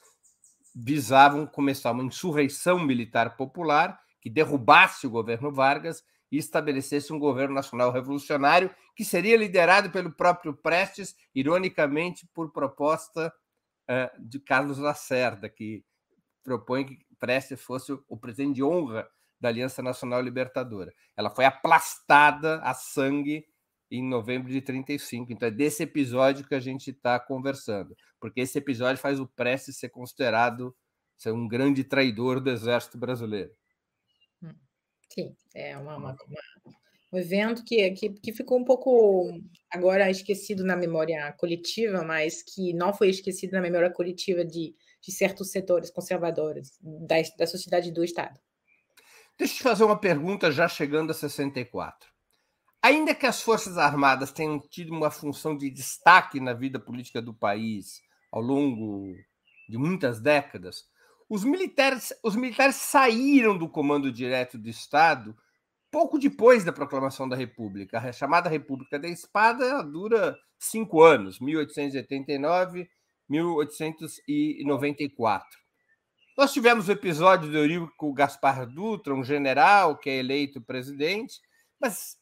visavam começar uma insurreição militar popular que derrubasse o governo Vargas e estabelecesse um governo nacional revolucionário que seria liderado pelo próprio Prestes, ironicamente por proposta uh, de Carlos Lacerda, que propõe que Prestes fosse o presidente de honra da Aliança Nacional Libertadora. Ela foi aplastada a sangue em novembro de 35. Então é desse episódio que a gente está conversando, porque esse episódio faz o Prestes ser considerado ser um grande traidor do Exército Brasileiro. Sim, é uma, uma, uma, um evento que, que, que ficou um pouco agora esquecido na memória coletiva, mas que não foi esquecido na memória coletiva de, de certos setores conservadores da, da sociedade do Estado. Deixa eu te fazer uma pergunta já chegando a 64. Ainda que as Forças Armadas tenham tido uma função de destaque na vida política do país ao longo de muitas décadas, os militares, os militares saíram do comando direto do Estado pouco depois da proclamação da República. A chamada República da Espada dura cinco anos, 1889, 1894. Nós tivemos o episódio do Eurico Gaspar Dutra, um general que é eleito presidente, mas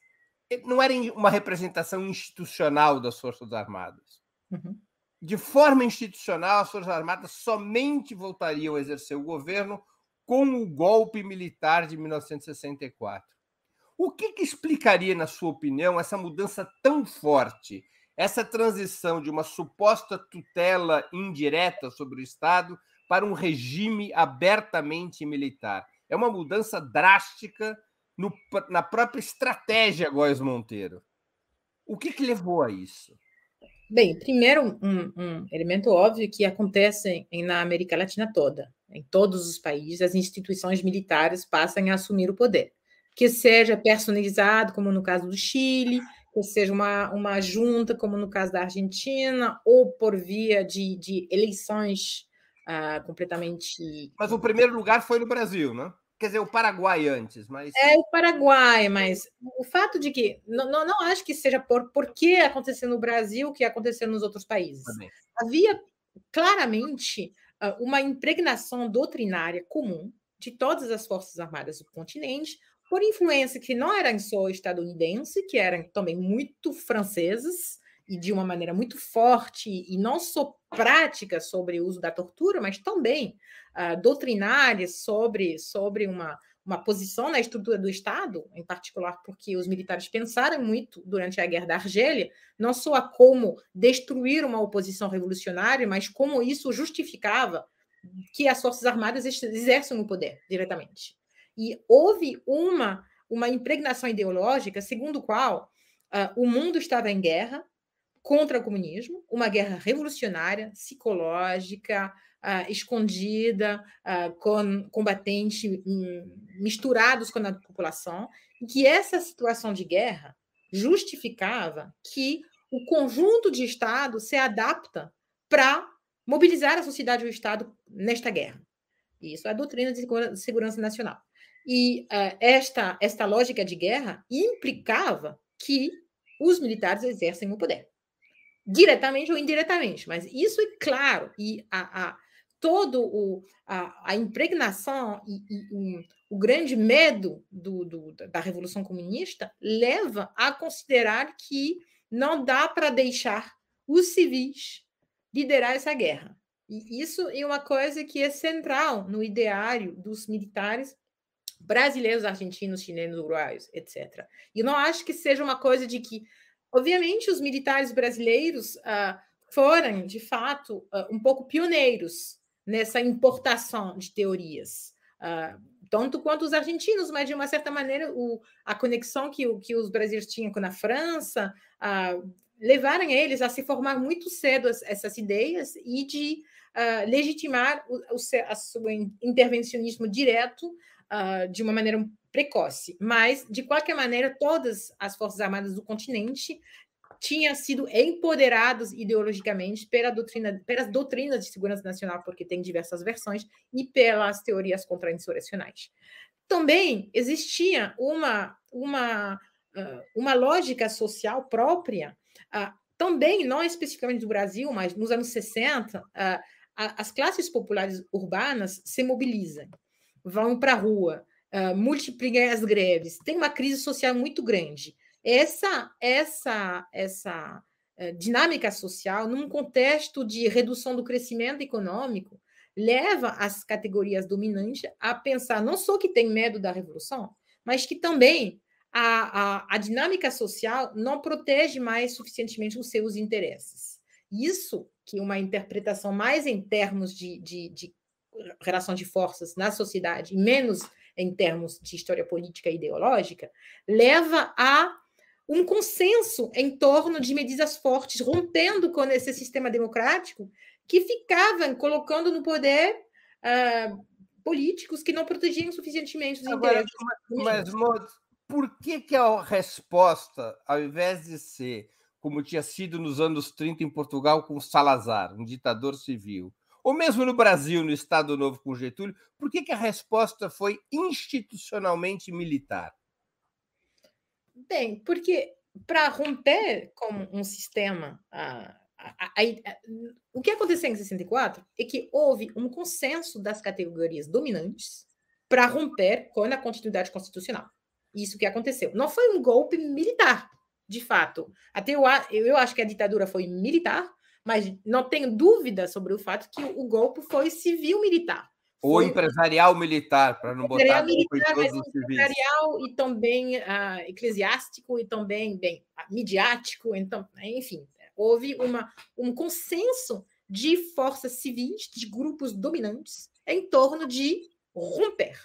não era uma representação institucional das Forças Armadas. Uhum de forma institucional, as Forças Armadas somente voltariam a exercer o governo com o golpe militar de 1964. O que, que, explicaria, na sua opinião, essa mudança tão forte, essa transição de uma suposta tutela indireta sobre o Estado para um regime abertamente militar? É uma mudança drástica no, na própria estratégia Góes Monteiro. O que, que levou a isso? Bem, primeiro, um, um, elemento óbvio que acontece na América Latina toda. Em todos os países, as instituições militares passam a assumir o poder. Que seja personalizado, como no caso do Chile, que seja uma, uma junta, como no caso da Argentina, ou por via de, de eleições uh, completamente. Mas o primeiro lugar foi no Brasil, né? Quer dizer, o Paraguai antes, mas. É o Paraguai, mas o fato de que. Não, não, não acho que seja por, por que aconteceu no Brasil que aconteceu nos outros países. Também. Havia claramente ah, uma impregnação doutrinária comum de todas as forças armadas do continente, por influência que não eram só estadunidense, que eram também muito franceses, e de uma maneira muito forte, e não só prática sobre o uso da tortura, mas também uh, doutrinária sobre, sobre uma, uma posição na estrutura do Estado, em particular porque os militares pensaram muito durante a Guerra da Argélia, não só a como destruir uma oposição revolucionária, mas como isso justificava que as Forças Armadas exerçam o poder diretamente. E houve uma, uma impregnação ideológica segundo qual uh, o mundo estava em guerra, contra o comunismo, uma guerra revolucionária, psicológica, uh, escondida, uh, com combatentes um, misturados com a população, e que essa situação de guerra justificava que o conjunto de Estado se adapta para mobilizar a sociedade e o Estado nesta guerra. Isso é a doutrina de segurança nacional. E uh, esta, esta lógica de guerra implicava que os militares exercem o poder, diretamente ou indiretamente, mas isso é claro, e a, a todo o, a, a impregnação e, e o grande medo do, do, da Revolução Comunista leva a considerar que não dá para deixar os civis liderar essa guerra. E isso é uma coisa que é central no ideário dos militares brasileiros, argentinos, chilenos, uruguaios, etc. E não acho que seja uma coisa de que, obviamente, os militares brasileiros uh, foram, de fato, uh, um pouco pioneiros nessa importação de teorias. Uh, tanto quanto os argentinos, mas de uma certa maneira o, a conexão que, que os brasileiros tinham com a França uh, levaram eles a se formar muito cedo as, essas ideias e de uh, legitimar o, o, o intervencionismo direto uh, de uma maneira precoce. Mas, de qualquer maneira, todas as Forças Armadas do continente tinha sido empoderados ideologicamente pela doutrina, pelas doutrinas de segurança nacional, porque tem diversas versões, e pelas teorias contra-insurrecionais. Também existia uma, uma, uma lógica social própria, também, não especificamente do Brasil, mas nos anos 60, as classes populares urbanas se mobilizam, vão para a rua, multiplicam as greves, tem uma crise social muito grande essa essa essa eh, dinâmica social num contexto de redução do crescimento econômico leva as categorias dominantes a pensar não só que tem medo da revolução, mas que também a, a, a dinâmica social não protege mais suficientemente os seus interesses. Isso que uma interpretação mais em termos de, de, de relação de forças na sociedade, menos em termos de história política e ideológica, leva a um consenso em torno de medidas fortes, rompendo com esse sistema democrático que ficavam colocando no poder uh, políticos que não protegiam suficientemente os Agora, interesses. Mas, mas por que, que a resposta, ao invés de ser como tinha sido nos anos 30 em Portugal com Salazar, um ditador civil, ou mesmo no Brasil, no Estado Novo com Getúlio, por que, que a resposta foi institucionalmente militar? Bem, porque para romper com um sistema. A, a, a, o que aconteceu em 64 é que houve um consenso das categorias dominantes para romper com a continuidade constitucional. Isso que aconteceu. Não foi um golpe militar, de fato. Até eu, eu acho que a ditadura foi militar, mas não tenho dúvida sobre o fato que o golpe foi civil-militar. Ou empresarial militar, para não botar militar, mas empresarial e também uh, eclesiástico e também bem midiático, então, enfim, houve uma, um consenso de forças civis, de grupos dominantes, em torno de romper.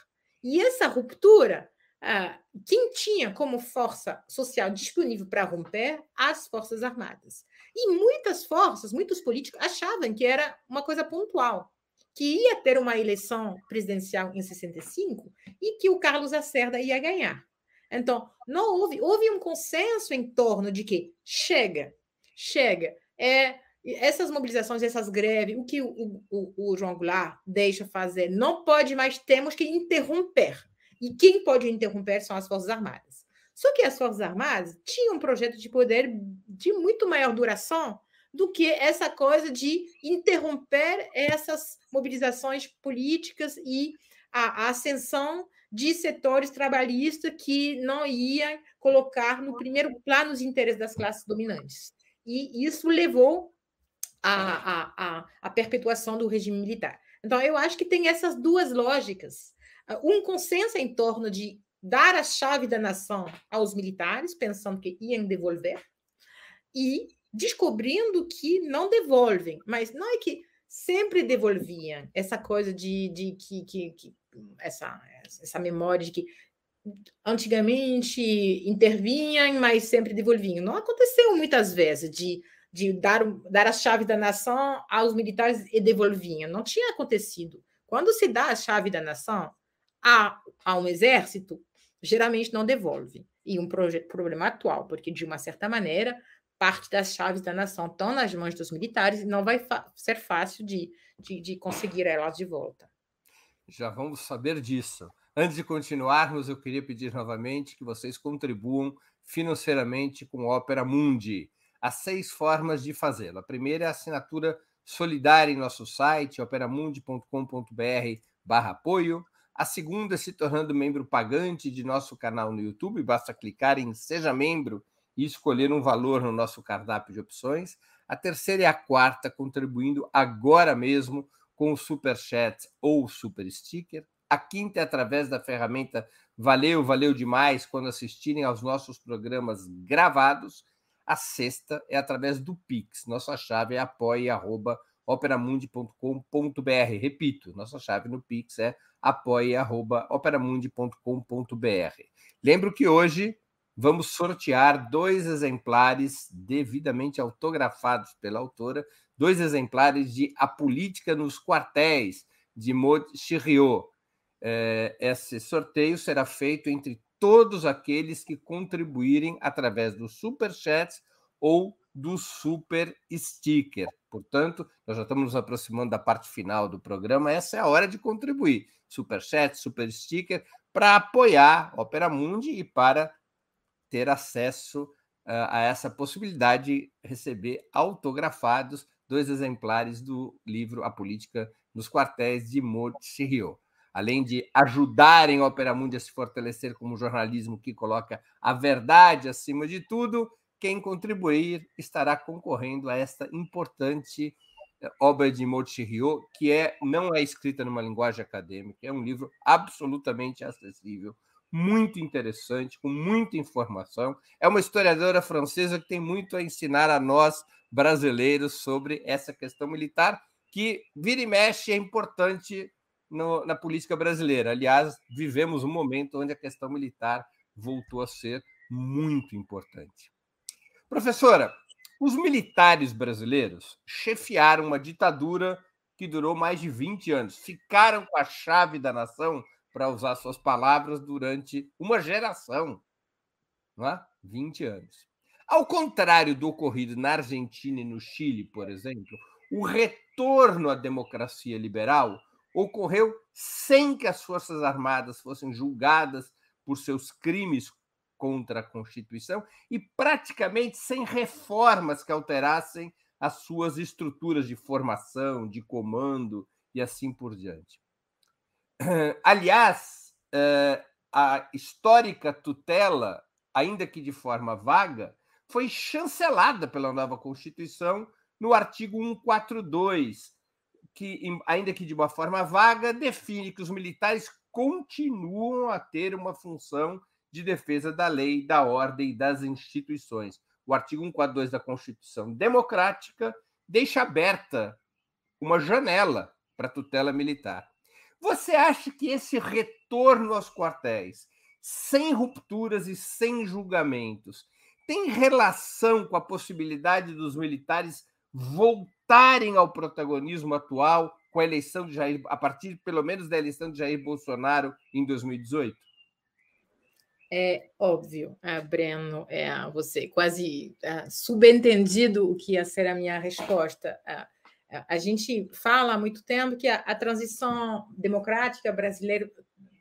E essa ruptura, uh, quem tinha como força social disponível para romper? As Forças Armadas. E muitas forças, muitos políticos achavam que era uma coisa pontual que ia ter uma eleição presidencial em 65 e que o Carlos Lacerda ia ganhar. Então, não houve, houve um consenso em torno de que chega, chega. É, essas mobilizações, essas greves, o que o, o, o João Goulart deixa fazer, não pode mais, temos que interromper. E quem pode interromper são as Forças Armadas. Só que as Forças Armadas tinham um projeto de poder de muito maior duração do que essa coisa de interromper essas mobilizações políticas e a, a ascensão de setores trabalhistas que não iam colocar no primeiro plano os interesses das classes dominantes. E isso levou à, à, à perpetuação do regime militar. Então, eu acho que tem essas duas lógicas. Um consenso em torno de dar a chave da nação aos militares, pensando que iam devolver, e descobrindo que não devolvem, mas não é que sempre devolviam essa coisa de, de que, que, que essa, essa memória de que antigamente intervinham, mas sempre devolviam. Não aconteceu muitas vezes de, de dar, dar a chave da nação aos militares e devolviam. Não tinha acontecido. Quando se dá a chave da nação a, a um exército, geralmente não devolve. E um problema atual, porque de uma certa maneira parte das chaves da nação estão nas mãos dos militares e não vai ser fácil de, de, de conseguir elas de volta. Já vamos saber disso. Antes de continuarmos, eu queria pedir novamente que vocês contribuam financeiramente com o Opera Mundi. Há seis formas de fazê-lo. A primeira é a assinatura solidária em nosso site, operamundi.com.br barra apoio. A segunda se tornando membro pagante de nosso canal no YouTube. Basta clicar em Seja Membro e escolher um valor no nosso cardápio de opções. A terceira e a quarta, contribuindo agora mesmo com o Super Chat ou Super Sticker. A quinta é através da ferramenta Valeu, valeu demais quando assistirem aos nossos programas gravados. A sexta é através do Pix. Nossa chave é apoia.operamundi.com.br. Repito, nossa chave no Pix é apoia.operamundi.com.br. Lembro que hoje vamos sortear dois exemplares devidamente autografados pela autora, dois exemplares de A Política nos Quartéis, de Maud Chiriot. É, esse sorteio será feito entre todos aqueles que contribuírem através do Super Chat ou do Super Sticker. Portanto, nós já estamos nos aproximando da parte final do programa. Essa é a hora de contribuir. Super Chat, Super Sticker, para apoiar Opera Mundi e para ter acesso uh, a essa possibilidade de receber autografados dois exemplares do livro A Política nos Quartéis de Maud além de ajudarem a Opera Mundi a se fortalecer como jornalismo que coloca a verdade acima de tudo, quem contribuir estará concorrendo a esta importante eh, obra de Montchiriot, que é, não é escrita numa linguagem acadêmica, é um livro absolutamente acessível, muito interessante, com muita informação. É uma historiadora francesa que tem muito a ensinar a nós, brasileiros, sobre essa questão militar, que vira e mexe é importante no, na política brasileira. Aliás, vivemos um momento onde a questão militar voltou a ser muito importante. Professora, os militares brasileiros chefiaram uma ditadura que durou mais de 20 anos, ficaram com a chave da nação, para usar suas palavras, durante uma geração, não é? 20 anos. Ao contrário do ocorrido na Argentina e no Chile, por exemplo, o retorno à democracia liberal ocorreu sem que as Forças Armadas fossem julgadas por seus crimes contra a Constituição e praticamente sem reformas que alterassem as suas estruturas de formação, de comando e assim por diante. *clears throat* Aliás, eh, a histórica tutela, ainda que de forma vaga, foi chancelada pela nova Constituição no artigo 142, que, ainda que de uma forma vaga, define que os militares continuam a ter uma função de defesa da lei, da ordem e das instituições. O artigo 142 da Constituição Democrática deixa aberta uma janela para tutela militar. Você acha que esse retorno aos quartéis, sem rupturas e sem julgamentos, tem relação com a possibilidade dos militares voltarem ao protagonismo atual com a eleição de Jair, a partir pelo menos da eleição de Jair Bolsonaro em 2018? É óbvio, é, Breno, é, você quase é, subentendido o que ia ser a minha resposta. É, é, a gente fala há muito tempo que a, a transição democrática brasileira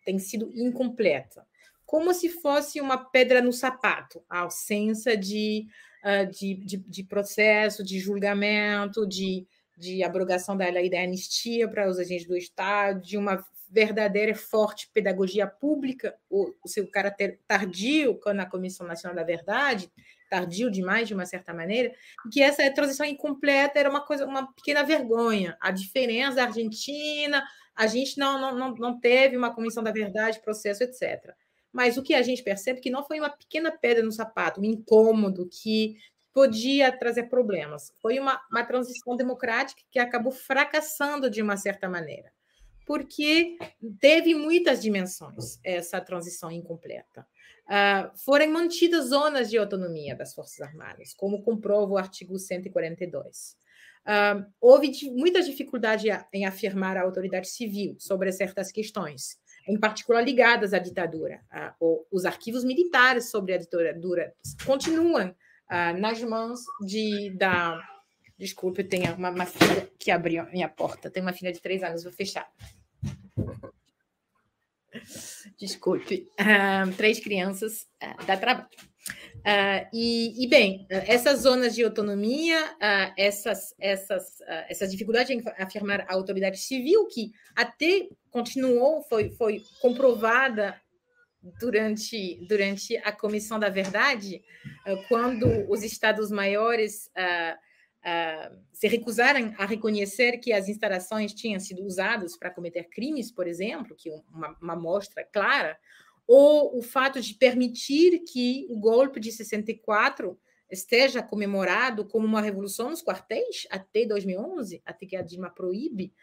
tem sido incompleta, como se fosse uma pedra no sapato, a ausência de uh, de, de, de, processo, de julgamento, de, de abrogação da lei da anistia para os agentes do Estado, de uma verdadeira forte pedagogia pública, o, seu caráter tardio na Comissão Nacional da Verdade, tardio demais de uma certa maneira, que essa transição incompleta era uma coisa, uma pequena vergonha. A diferença da Argentina, a gente não, não, não teve uma comissão da verdade, processo, etc. Mas o que a gente percebe é que não foi uma pequena pedra no sapato, um incômodo que podia trazer problemas. Foi uma, uma transição democrática que acabou fracassando de uma certa maneira, porque teve muitas dimensões essa transição incompleta. Uh, foram mantidas zonas de autonomia das Forças Armadas, como comprova o artigo 142. Uh, houve muita dificuldade em afirmar a autoridade civil sobre certas questões em particular ligadas à ditadura. os arquivos militares sobre a ditadura continuam uh, nas mãos de da desculpe, tenho uma, uma filha que abriu a minha porta. Tem uma filha de três anos, vou fechar. Desculpe, uh, três crianças uh, dá trabalho. Uh, e, e, bem, essas zonas de autonomia, essas, essas, essas dificuldades em afirmar a autoridade civil, que até continuou, foi, foi comprovada durante, durante a Comissão da Verdade, quando os Estados maiores se recusaram a reconhecer que as instalações tinham sido usadas para cometer crimes, por exemplo, que uma, uma mostra clara, ou o fato de permitir que o golpe de 64 esteja comemorado como uma revolução nos quartéis até 2011, até que a Dilma proíbe,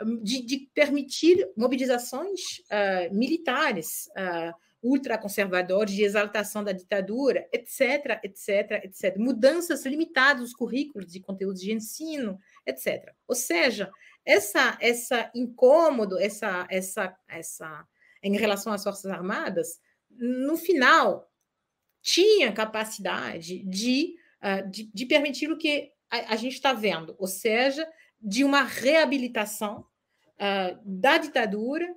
hum, de, de permitir mobilizações uh, militares uh, ultraconservadores, de exaltação da ditadura, etc., etc., etc. Mudanças limitadas nos currículos de conteúdos de ensino, etc. Ou seja, essa, essa incômodo, essa, essa, essa em relação às Forças Armadas, no final, tinha capacidade de, uh, de, de, permitir o que a, a gente está vendo, ou seja, de uma reabilitação uh, da ditadura,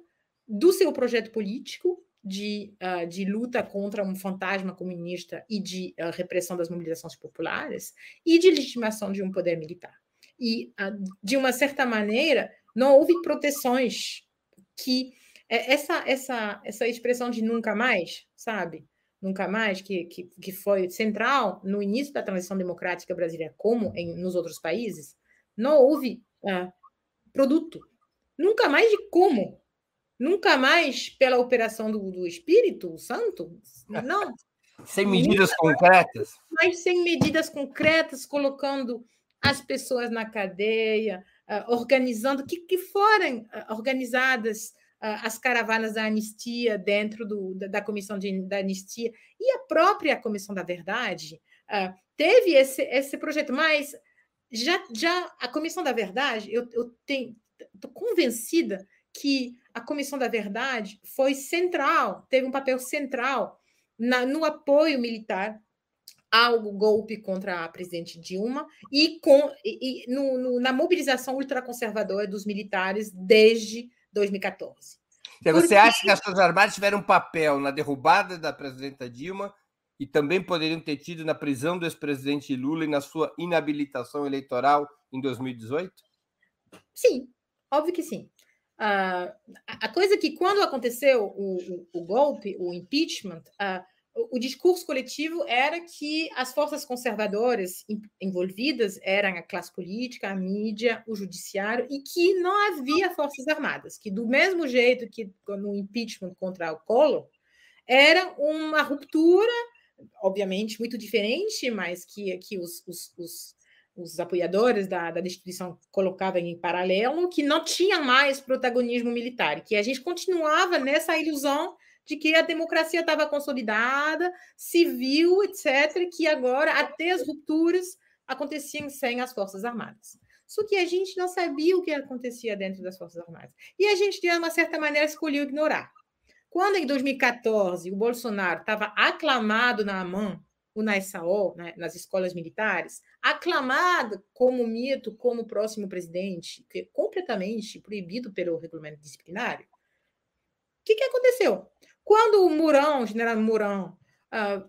do seu projeto político de, uh, de luta contra um fantasma comunista e de repressão das mobilizações populares e de legitimação de um poder militar. E, de uma certa maneira, não houve proteções que é, essa, essa, essa expressão de nunca mais, sabe? Nunca mais, que, que, que foi central no início da transição democrática brasileira, como em, nos outros países, não houve uh, produto. Nunca mais de como. Nunca mais pela operação do, do Espírito Santo. Não. *laughs* sem medidas concretas. Mas sem medidas concretas, colocando as pessoas na cadeia, uh, organizando, que, que forem uh, organizadas as caravanas da anistia dentro do, da, da, comissão de, da anistia e a própria comissão da verdade uh, teve esse, esse projeto, mas já, já a comissão da verdade, eu, eu estou convencida que a comissão da verdade foi central, teve um papel central na, no apoio militar ao golpe contra a presidente Dilma e, com, e, e no, no, na mobilização ultraconservadora dos militares desde 2014. Então, você acha que as Forças Armadas tiveram um papel na derrubada da presidenta Dilma e também poderiam ter tido na prisão do ex-presidente Lula e na sua inabilitação eleitoral em 2018? Sim, óbvio que sim. Uh, a coisa que, quando aconteceu o, o, o golpe, o impeachment, uh, o, discurso coletivo era que as forças conservadoras envolvidas eram a classe política, a mídia, o judiciário, e que não havia forças armadas, que do mesmo jeito que no impeachment contra o Collor, era uma ruptura, obviamente muito diferente, mas que, que os, os, os, os apoiadores da, da destituição colocavam em paralelo, que não tinha mais protagonismo militar, que a gente continuava nessa ilusão de que a democracia estava consolidada, civil, etc., que agora até as rupturas aconteciam sem as Forças Armadas. Só que a gente não sabia o que acontecia dentro das Forças Armadas. E a gente, de uma certa maneira, escolheu ignorar. Quando, em 2014, o Bolsonaro estava aclamado na AMAN, o NASAO, né, nas escolas militares, aclamado como mito, como próximo presidente, que é completamente proibido pelo regulamento disciplinário, o que, que aconteceu? Quando o Murão, o general Murão, uh,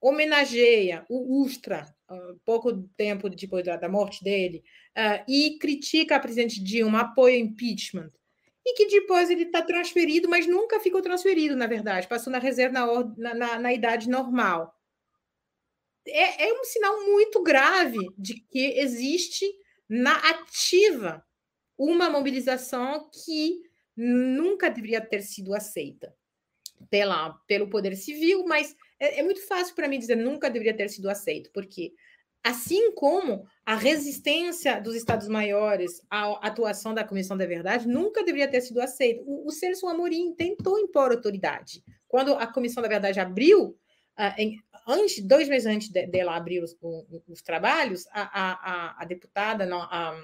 homenageia o Ustra, uh, pouco tempo depois da, da morte dele, uh, e critica a presidente Dilma, apoia o impeachment, e que depois ele está transferido, mas nunca ficou transferido, na verdade, passou na reserva na, na, na idade normal. É, é um sinal muito grave de que existe na ativa uma mobilização que nunca deveria ter sido aceita pela, pelo Poder Civil, mas é, é muito fácil para mim dizer nunca deveria ter sido aceito, porque assim como a resistência dos Estados Maiores à atuação da Comissão da Verdade nunca deveria ter sido aceita. O, o Celso Amorim tentou impor autoridade. Quando a Comissão da Verdade abriu, uh, em, antes, dois meses antes dela de, abrir os, os, os trabalhos, a, a, a deputada, não, a,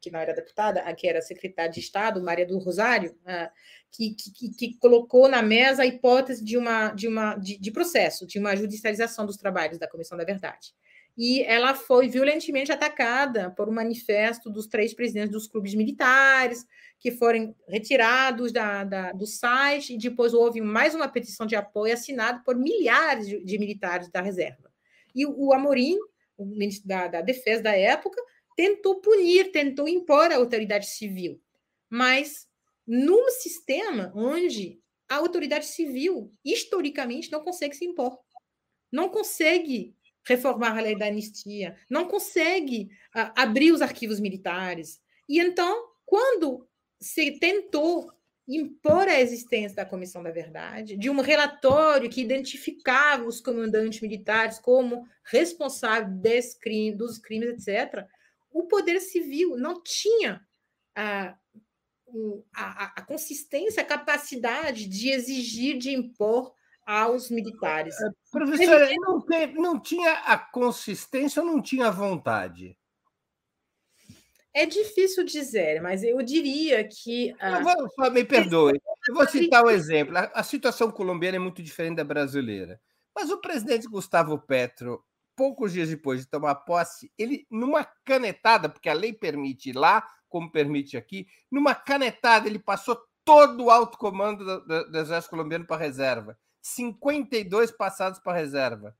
que não era deputada, a que era secretária de Estado, Maria do Rosário, uh, que, que, que, colocou na mesa a hipótese de, uma, de, uma, de, de processo, de uma judicialização dos trabalhos da Comissão da Verdade. E ela foi violentamente atacada por um manifesto dos três presidentes dos clubes militares, que foram retirados da, da, do site, e depois houve mais uma petição de apoio assinada por milhares de, de militares da reserva. E o, o Amorim, o ministro da, da Defesa da época, tentou punir, tentou impor a autoridade civil, mas num sistema onde a autoridade civil, historicamente, não consegue se impor, não consegue reformar a lei da anistia, não consegue uh, abrir os arquivos militares. E então, quando se tentou impor a existência da Comissão da Verdade, de um relatório que identificava os comandantes militares como responsáveis crime, dos crimes, etc., o poder civil não tinha a, a, a consistência, a capacidade de exigir, de impor aos militares. É, professora, não, não tinha a consistência ou não tinha a vontade? É difícil dizer, mas eu diria que. Eu vou, me perdoe. Eu vou citar um exemplo. A situação colombiana é muito diferente da brasileira. Mas o presidente Gustavo Petro, poucos dias depois de tomar posse, ele, numa canetada, porque a lei permite lá, como permite aqui, numa canetada, ele passou todo o alto comando do, do, do Exército Colombiano para a reserva. 52 passados para reserva.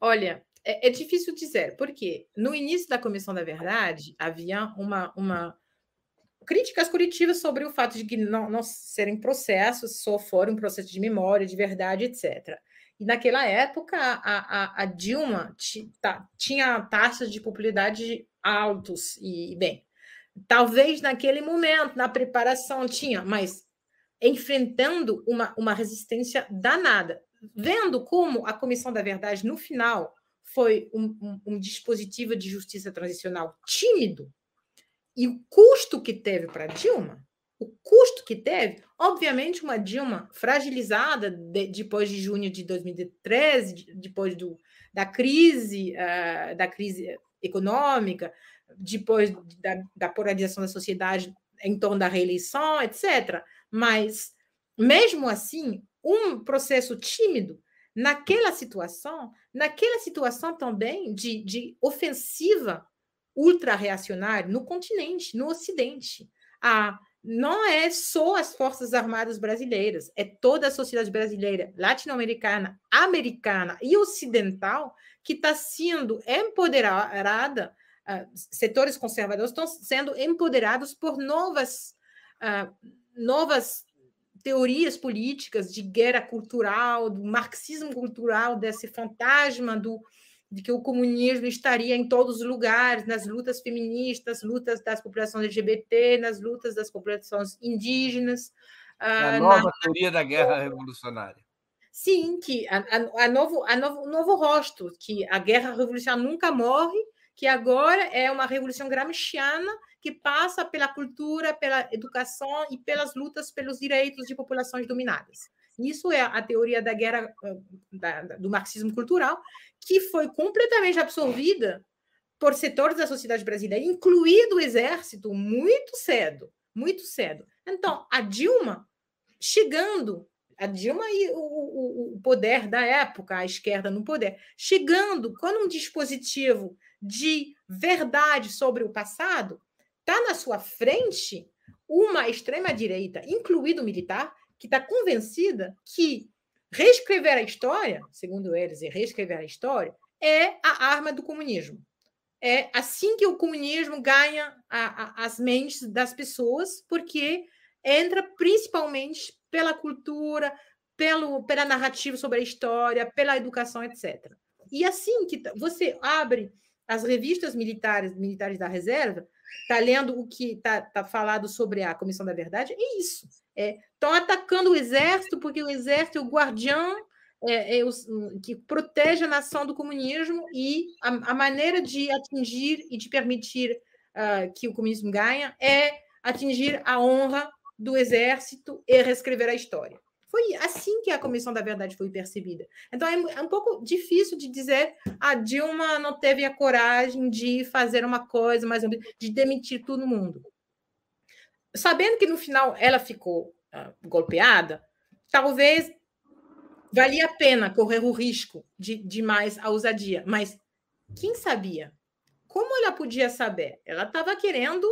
Olha, é, é, difícil dizer, porque no início da Comissão da Verdade havia uma, uma críticas coletivas sobre o fato de que não, não serem processos, só foram processos de memória, de verdade, etc. E naquela época, a, a, a Dilma tinha taxas de popularidade altos, e, bem, talvez naquele momento, na preparação, tinha, mas enfrentando uma, uma resistência danada. Vendo como a Comissão da Verdade, no final, foi um, um, um dispositivo de justiça transicional tímido, e o custo que teve para Dilma, o custo que teve, obviamente, uma Dilma fragilizada de, depois de junho de 2013, depois do, da crise, uh, da crise econômica, depois da, da polarização da sociedade em torno da reeleição, etc. Mas, mesmo assim, um processo tímido naquela situação, naquela situação também de, de ofensiva ultra-reacionária no continente, no Ocidente. A, não é só as Forças Armadas brasileiras, é toda a sociedade brasileira, latino-americana, americana e ocidental que está sendo empoderada, uh, setores conservadores estão sendo empoderados por novas, uh, novas teorias políticas de guerra cultural, do marxismo cultural, desse fantasma do, de que o comunismo estaria em todos os lugares, nas lutas feministas, lutas das populações LGBT, nas lutas das populações indígenas. A uh, nova na... teoria da guerra revolucionária. Sim, que a, a, a novo, a novo, novo rosto, que a guerra revolucionária nunca morre, que agora é uma revolução gramsciana que passa pela cultura, pela educação e pelas lutas pelos direitos de populações dominadas. Isso é a teoria da guerra da, do marxismo cultural, que foi completamente absorvida por setores da sociedade brasileira, incluído o exército, muito cedo, muito cedo. Então, a Dilma chegando, a Dilma e o, o, o poder da época, a esquerda no poder, chegando com um dispositivo de verdade sobre o passado, está na sua frente uma extrema-direita, incluído militar, que está convencida que reescrever a história, segundo eles, reescrever a história, é a arma do comunismo. É assim que o comunismo ganha a, a, as mentes das pessoas, porque entra principalmente pela cultura, pelo, pela narrativa sobre a história, pela educação, etc. E assim que você abre as revistas militares, militares da reserva, está lendo o que está tá falado sobre a Comissão da Verdade, é isso. Estão é, atacando o exército porque o exército é o guardião é, é o, que protege a nação do comunismo e a, a maneira de atingir e de permitir uh, que o comunismo ganhe é atingir a honra do exército e reescrever a história. Foi assim que a Comissão da Verdade foi percebida. Então é, é um pouco difícil de dizer a ah, Dilma não teve a coragem de fazer uma coisa, mais de demitir todo mundo. Sabendo que no final ela ficou uh, golpeada, talvez valia a pena correr o risco de, de mais a ousadia. Mas quem sabia? Como ela podia saber? Ela estava querendo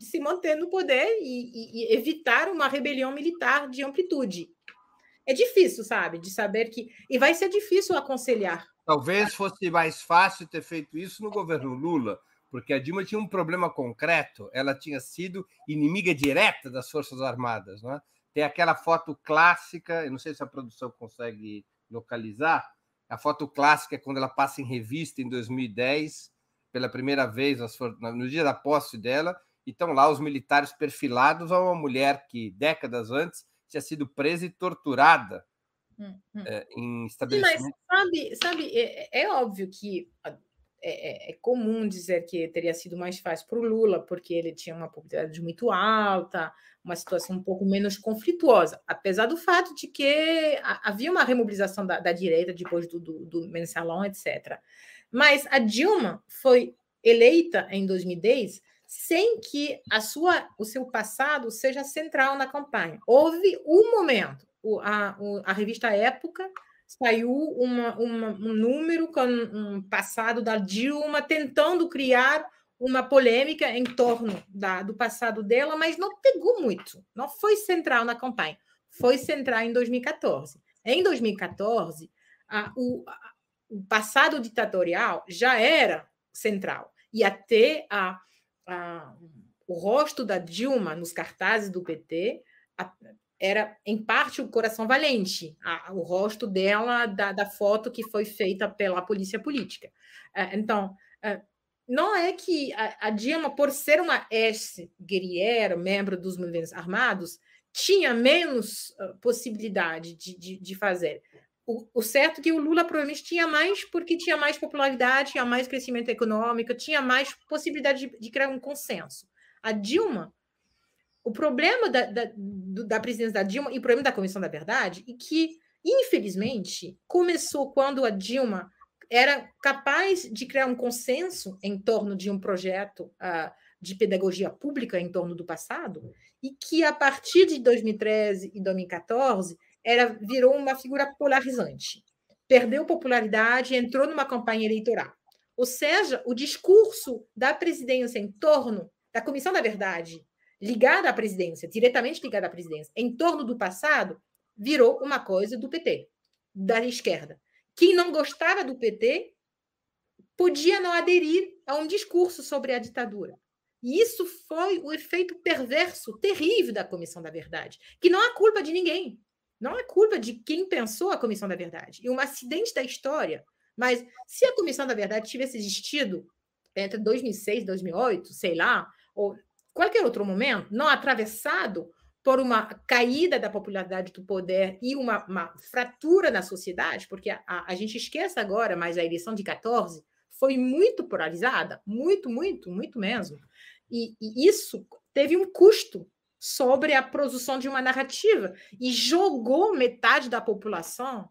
se manter no poder e, e, e, evitar uma rebelião militar de amplitude. É difícil, sabe? De saber que. E vai ser difícil aconselhar. Talvez fosse mais fácil ter feito isso no governo Lula, porque a Dilma tinha um problema concreto. Ela tinha sido inimiga direta das Forças Armadas. Não é? Tem aquela foto clássica, eu não sei se a produção consegue localizar, a foto clássica é quando ela passa em revista em 2010, pela primeira vez, no dia da posse dela, e estão lá os militares perfilados a uma mulher que, décadas antes, tinha sido presa e torturada hum, hum. É, em estabelecimento. Sim, mas sabe, sabe é, é óbvio que é, é, é, comum dizer que teria sido mais fácil para o Lula, porque ele tinha uma popularidade muito alta, uma situação um pouco menos conflituosa, apesar do fato de que havia uma remobilização da, da direita depois do, do, do, mensalão, etc. Mas a Dilma foi eleita em 2010 sem que a sua, o seu passado seja central na campanha. Houve um momento, a, a revista Época saiu uma, uma, um número com um passado da Dilma tentando criar uma polêmica em torno da, do passado dela, mas não pegou muito, não foi central na campanha, foi central em 2014. Em 2014, a, o, a, o passado ditatorial já era central, e até a, a, o rosto da Dilma nos cartazes do PT era, em parte, o coração valente, a, o rosto dela, da, da, foto que foi feita pela polícia política. É, então, é, não é que a, a Dilma, por ser uma ex-guerrilheira, membro dos movimentos armados, tinha menos possibilidade de, de, de fazer. O, certo é que o Lula provavelmente tinha mais, porque tinha mais popularidade, tinha mais crescimento econômico, tinha mais possibilidade de, de criar um consenso. A Dilma o problema da, da, da presidência da Dilma e o problema da Comissão da Verdade é que, infelizmente, começou quando a Dilma era capaz de criar um consenso em torno de um projeto uh, de pedagogia pública em torno do passado, e que a partir de 2013 e 2014 era, virou uma figura polarizante. Perdeu popularidade, entrou numa campanha eleitoral. Ou seja, o discurso da presidência em torno da Comissão da Verdade ligada à presidência, diretamente ligada à presidência, em torno do passado, virou uma coisa do PT, da esquerda. Quem não gostava do PT podia não aderir a um discurso sobre a ditadura. E isso foi o efeito perverso, terrível da Comissão da Verdade, que não é culpa de ninguém. Não é culpa de quem pensou a Comissão da Verdade. E um acidente da história. Mas se a Comissão da Verdade tivesse existido entre 2006 e 2008, sei lá, ou qualquer outro momento, não atravessado por uma caída da popularidade do poder e uma, uma fratura na sociedade, porque a, a, gente esquece agora, mas a eleição de 14 foi muito polarizada, muito, muito, muito mesmo. E, e isso teve um custo sobre a produção de uma narrativa e jogou metade da população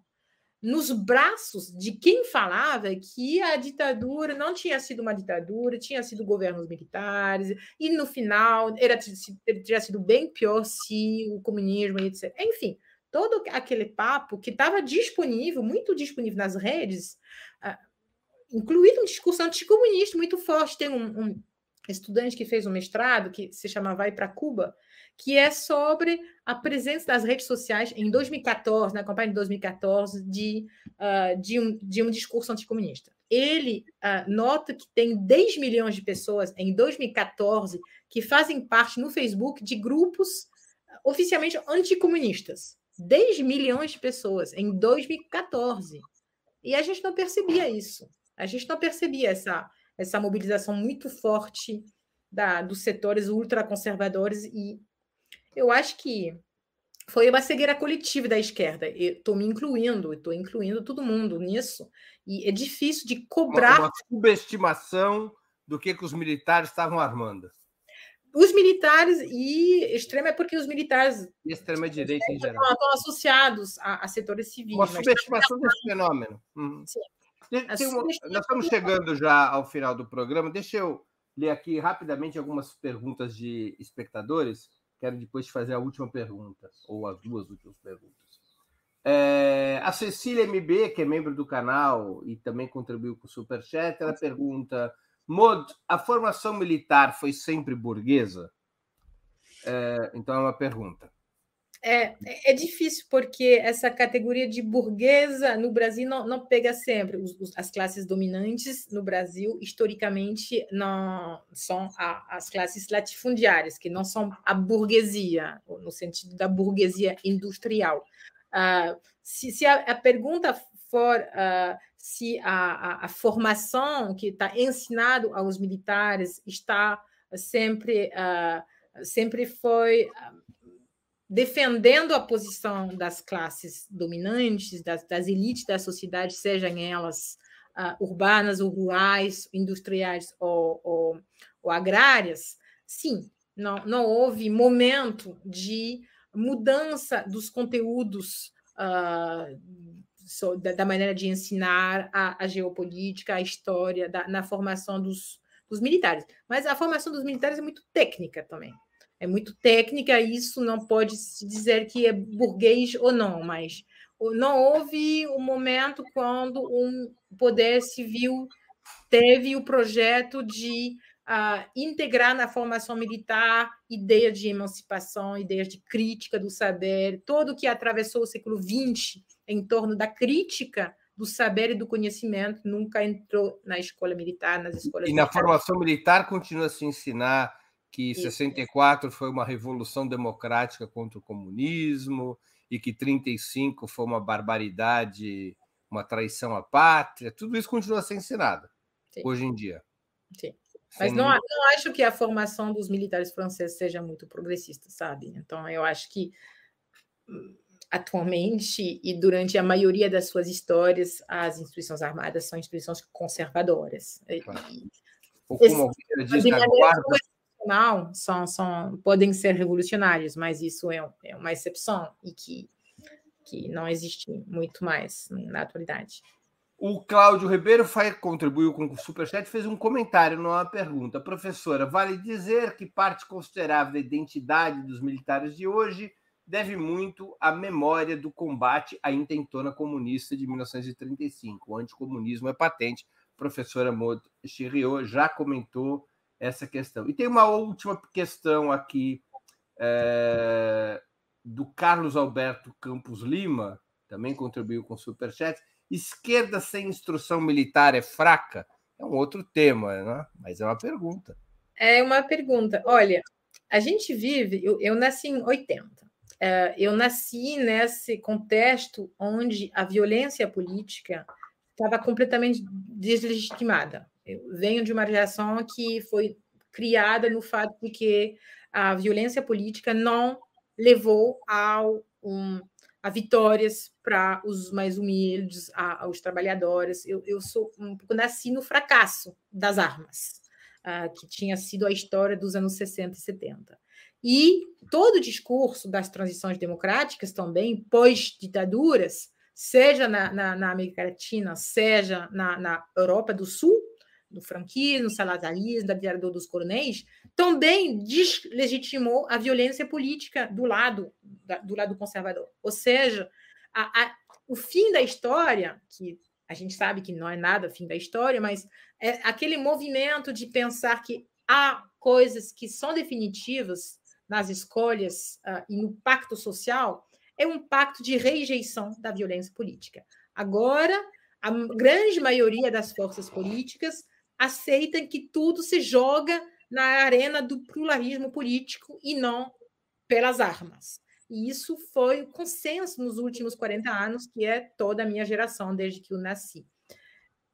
nos braços de quem falava que a ditadura não tinha sido uma ditadura, tinha sido governos militares, e no final era, teria sido bem pior se o comunismo, etc. Enfim, todo aquele papo que estava disponível, muito disponível nas redes, uh, incluído um discurso anticomunista muito forte. Tem um, um estudante que fez um mestrado que se chama Vai para Cuba, que é sobre a presença das redes sociais em 2014, na campanha de 2014, de, uh, de, um, de um discurso anticomunista. Ele uh, nota que tem 10 milhões de pessoas em 2014 que fazem parte no Facebook de grupos oficialmente anticomunistas. 10 milhões de pessoas em 2014. E a gente não percebia isso. A gente não percebia essa, essa mobilização muito forte da, dos setores ultraconservadores e eu acho que foi uma cegueira coletiva da esquerda. Estou me incluindo, estou incluindo todo mundo nisso. E é difícil de cobrar. Uma, uma subestimação do que, que os militares estavam armando. Os militares e extrema é porque os militares. E extrema-direita em geral. Estão associados a, a setores civis. Uma subestimação desse fenômeno. Uhum. Uma, nós estamos chegando já ao final do programa. Deixa eu ler aqui rapidamente algumas perguntas de espectadores. Quero depois te fazer a última pergunta, ou as duas últimas perguntas. É, a Cecília MB, que é membro do canal e também contribuiu com o Superchat, ela pergunta: Mod, a formação militar foi sempre burguesa? É, então é uma pergunta. É, é difícil porque essa categoria de burguesa no Brasil não, não pega sempre. Os, os, as classes dominantes no Brasil, historicamente, não são a, as classes latifundiárias, que não são a burguesia, no sentido da burguesia industrial. Uh, se, se a, a, pergunta for uh, se a, a, a, formação que está ensinado aos militares está sempre, uh, sempre foi defendendo a posição das classes dominantes, das, das elites da sociedade, sejam elas uh, urbanas ou rurais, industriais ou, ou, ou, agrárias, sim, não, não houve momento de mudança dos conteúdos uh, so, da, da, maneira de ensinar a, a geopolítica, a história, da, na formação dos, dos militares. Mas a formação dos militares é muito técnica também é muito técnica, isso não pode se dizer que é burguês ou não, mas não houve um momento quando um poder civil teve o projeto de uh, integrar na formação militar ideias de emancipação, ideias de crítica do saber, todo o que atravessou o século XX em torno da crítica do saber e do conhecimento nunca entrou na escola militar, nas escolas E militares. na formação militar continua a se ensinar que Isso. 64 foi uma revolução democrática contra o comunismo e que 35 foi uma barbaridade, uma traição à pátria. Tudo isso continua a ser ensinado Sim. hoje em dia. Sim. Mas não, não acho que a formação dos militares franceses seja muito progressista, sabe? Então, eu acho que hum, atualmente e durante a maioria das suas histórias, as instituições armadas são instituições conservadoras. Claro. Ou como diz, a guarda, tradicional são, são, podem ser revolucionários, mas isso é, é uma exceção e que, que não existe muito mais na atualidade. O Cláudio Ribeiro foi, contribuiu com o Superchat fez um comentário, não uma pergunta. Professora, vale dizer que parte considerável da identidade dos militares de hoje deve muito à memória do combate à intentona comunista de 1935. O anticomunismo é patente. Professora Maud Chiriot já comentou essa questão. E tem uma última questão aqui é, do Carlos Alberto Campos Lima, também contribuiu com o Superchat. Esquerda sem instrução militar é fraca? É um outro tema, né? mas é uma pergunta. É uma pergunta. Olha, a gente vive. Eu, eu nasci em 80. É, eu nasci nesse contexto onde a violência política estava completamente deslegitimada. Eu venho de uma geração que foi criada no fato de que a violência política não levou ao, um, a vitórias para os mais humildes, a, aos trabalhadores. Eu, eu sou um pouco nasci no fracasso das armas, uh, que tinha sido a história dos anos 60 e 70. E todo o discurso das transições democráticas também, pós-ditaduras, seja na, na, na, América Latina, seja na, na Europa do Sul, do franquismo, salazarismo, da ditadura dos coronéis, também deslegitimou a violência política do lado do lado conservador. Ou seja, a, a, o fim da história, que a gente sabe que não é nada fim da história, mas é aquele movimento de pensar que há coisas que são definitivas nas escolhas uh, e no pacto social, é um pacto de rejeição da violência política. Agora, a grande maioria das forças políticas aceitam que tudo se joga na arena do pluralismo político e não pelas armas. E isso foi o consenso nos últimos 40 anos, que é toda a minha geração, desde que eu nasci.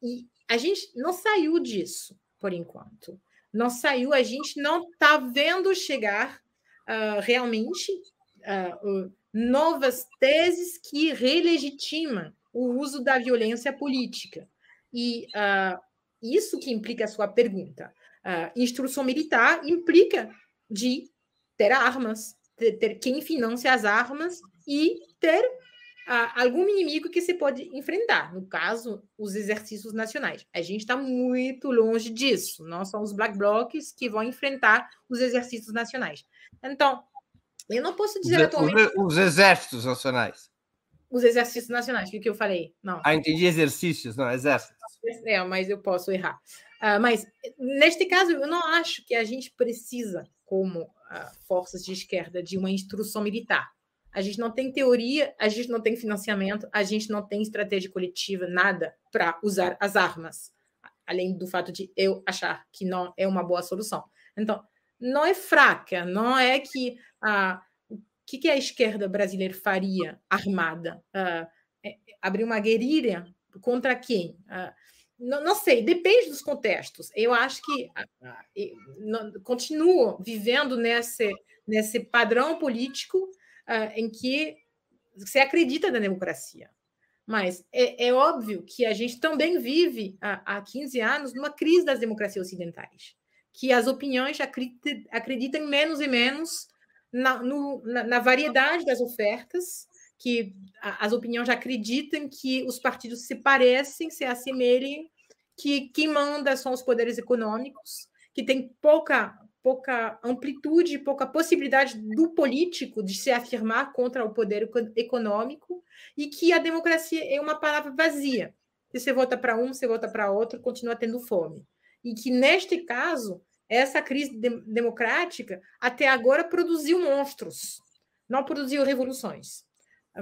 E a gente não saiu disso, por enquanto. Não saiu, a gente não está vendo chegar uh, realmente uh, novas teses que relegitimam o uso da violência política. E uh, isso que implica a sua pergunta. Uh, instrução militar implica de ter armas, ter, ter quem financia as armas e ter uh, algum inimigo que se pode enfrentar. No caso, os exercícios nacionais. A gente está muito longe disso. Não são os black blocs que vão enfrentar os exercícios nacionais. Então, eu não posso dizer os, atualmente. Os exércitos nacionais. Os exercícios nacionais. O que eu falei? Não. Ah, entendi exercícios, não, exércitos. É, mas eu posso errar. Uh, mas, neste caso, eu não acho que a gente precisa, como uh, forças de esquerda, de uma instrução militar. A gente não tem teoria, a gente não tem financiamento, a gente não tem estratégia coletiva, nada para usar as armas, além do fato de eu achar que não é uma boa solução. Então, não é fraca, não é que o que, que a esquerda brasileira faria armada? Uh, abrir uma guerrilha contra quem? Uh, não, não, sei, depende dos contextos. Eu acho que uh, continuo vivendo nesse, nesse padrão político em que você acredita na democracia. Mas é, é, óbvio que a gente também vive há, há 15 anos numa crise das democracias ocidentais, que as opiniões acreditam, acreditam menos e menos na, no, na, na variedade das ofertas, que as opiniões acreditam que os partidos se parecem, se assemelhem, que quem manda são os poderes econômicos, que tem pouca pouca amplitude, pouca possibilidade do político de se afirmar contra o poder econômico e que a democracia é uma palavra vazia. Se você vota para um, você vota para outro, continua tendo fome. E que, neste caso, essa crise de democrática até agora produziu monstros, não produziu revoluções.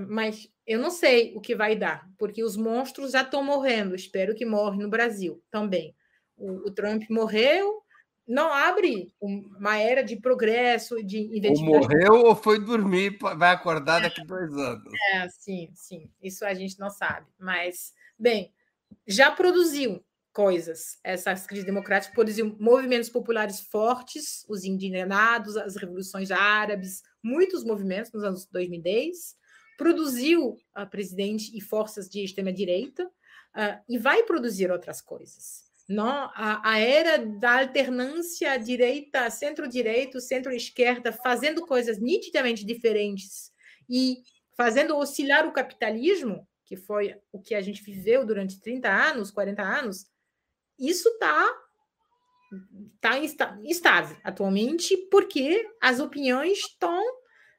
Mas eu não sei o que vai dar, porque os monstros já estão morrendo. Espero que morre no Brasil também. O, o Trump morreu, não abre uma era de progresso, de investimento. Ou morreu ou foi dormir, vai acordar daqui a dois anos. É, sim, sim. Isso a gente não sabe. Mas, bem, já produziu coisas. Essas crises democráticas produziu movimentos populares fortes, os indignados, as revoluções árabes, muitos movimentos nos anos 2010. Produziu a presidente e forças de extrema-direita uh, e vai produzir outras coisas. Não, a, a era da alternância direita, centro-direito, centro-esquerda, fazendo coisas nitidamente diferentes e fazendo oscilar o capitalismo, que foi o que a gente viveu durante 30 anos, 40 anos, isso está tá, tá estável atualmente, porque as opiniões estão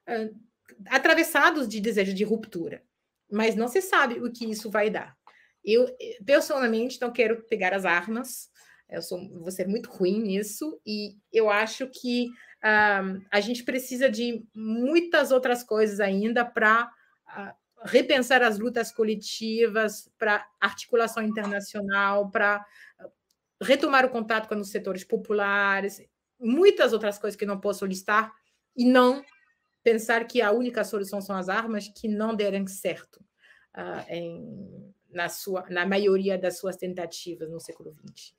uh, atravessadas de desejo de ruptura. Mas não se sabe o que isso vai dar. Eu, pessoalmente, não quero pegar as armas, eu sou, vou ser muito ruim nisso, e eu acho que uh, a gente precisa de muitas outras coisas ainda para uh, repensar as lutas coletivas, para articulação internacional, para retomar o contato com os setores populares, muitas outras coisas que não posso listar, e não pensar que a única solução são as armas que não derem certo uh, em, na, sua, na maioria das suas tentativas no século XX.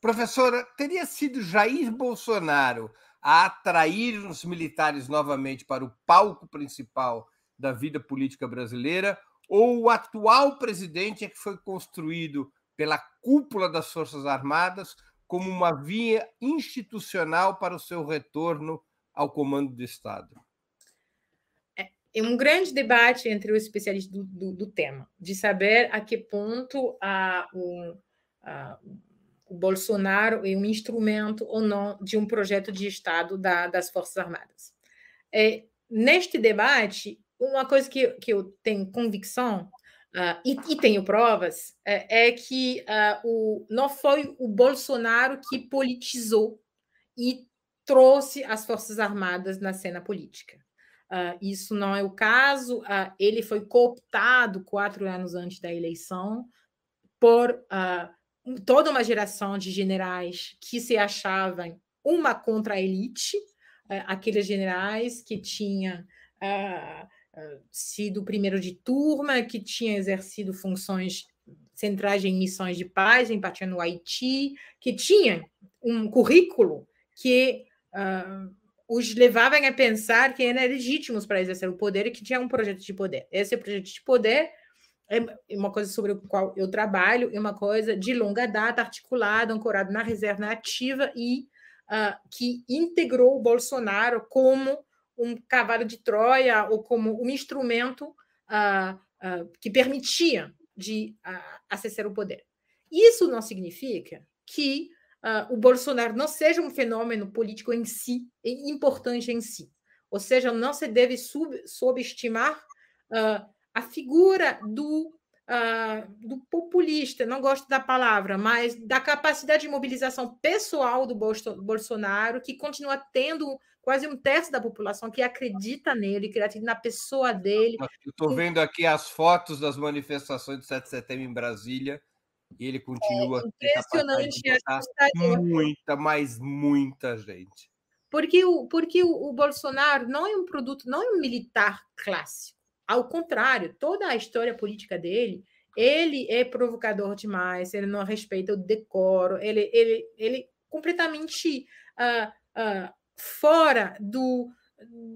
Professora, teria sido Jair Bolsonaro a atrair os militares novamente para o palco principal da vida política brasileira, ou o atual presidente é que foi construído pela cúpula das Forças Armadas como uma via institucional para o seu retorno ao comando do Estado? É, é um grande debate entre os especialistas do, do, do tema, de saber a que ponto a, o, a, o Bolsonaro é um instrumento ou não de um projeto de Estado da, das Forças Armadas. É, neste debate, uma coisa que, que eu tenho convicção Uh, e, e, tenho provas, é, é que uh, o, não foi o Bolsonaro que politizou e trouxe as Forças Armadas na cena política. Uh, isso não é o caso. ele foi cooptado quatro anos antes da eleição por toda uma geração de generais que se achavam uma contra-elite, aqueles generais que tinham sido primeiro de turma, que tinha exercido funções centrais em missões de paz, em no Haiti, que tinha um currículo que uh, os levava a pensar que eram legítimos para exercer o poder e que tinha um projeto de poder. Esse projeto de poder é uma coisa sobre o qual eu trabalho, é uma coisa de longa data, articulada, ancorada na reserva ativa e uh, que integrou o Bolsonaro como um cavalo de Troia ou como um instrumento uh, uh, que permitia de uh, acessar o poder. Isso não significa que o Bolsonaro não seja um fenômeno político em si, importante em si. Ou seja, não se deve sub, subestimar a figura do, do populista, não gosto da palavra, mas da capacidade de mobilização pessoal do Bolsonaro, que continua tendo quase um terço da população que acredita nele, que acredita na pessoa dele. Estou vendo aqui as fotos das manifestações do 7 de setembro em Brasília e ele continua. É impressionante. Muita, mas muita gente. Porque, o, porque o, o Bolsonaro não é um produto, não é um militar clássico. Ao contrário, toda a história política dele, ele é provocador demais, ele não respeita o decoro, ele, ele, ele completamente uh, uh, fora do,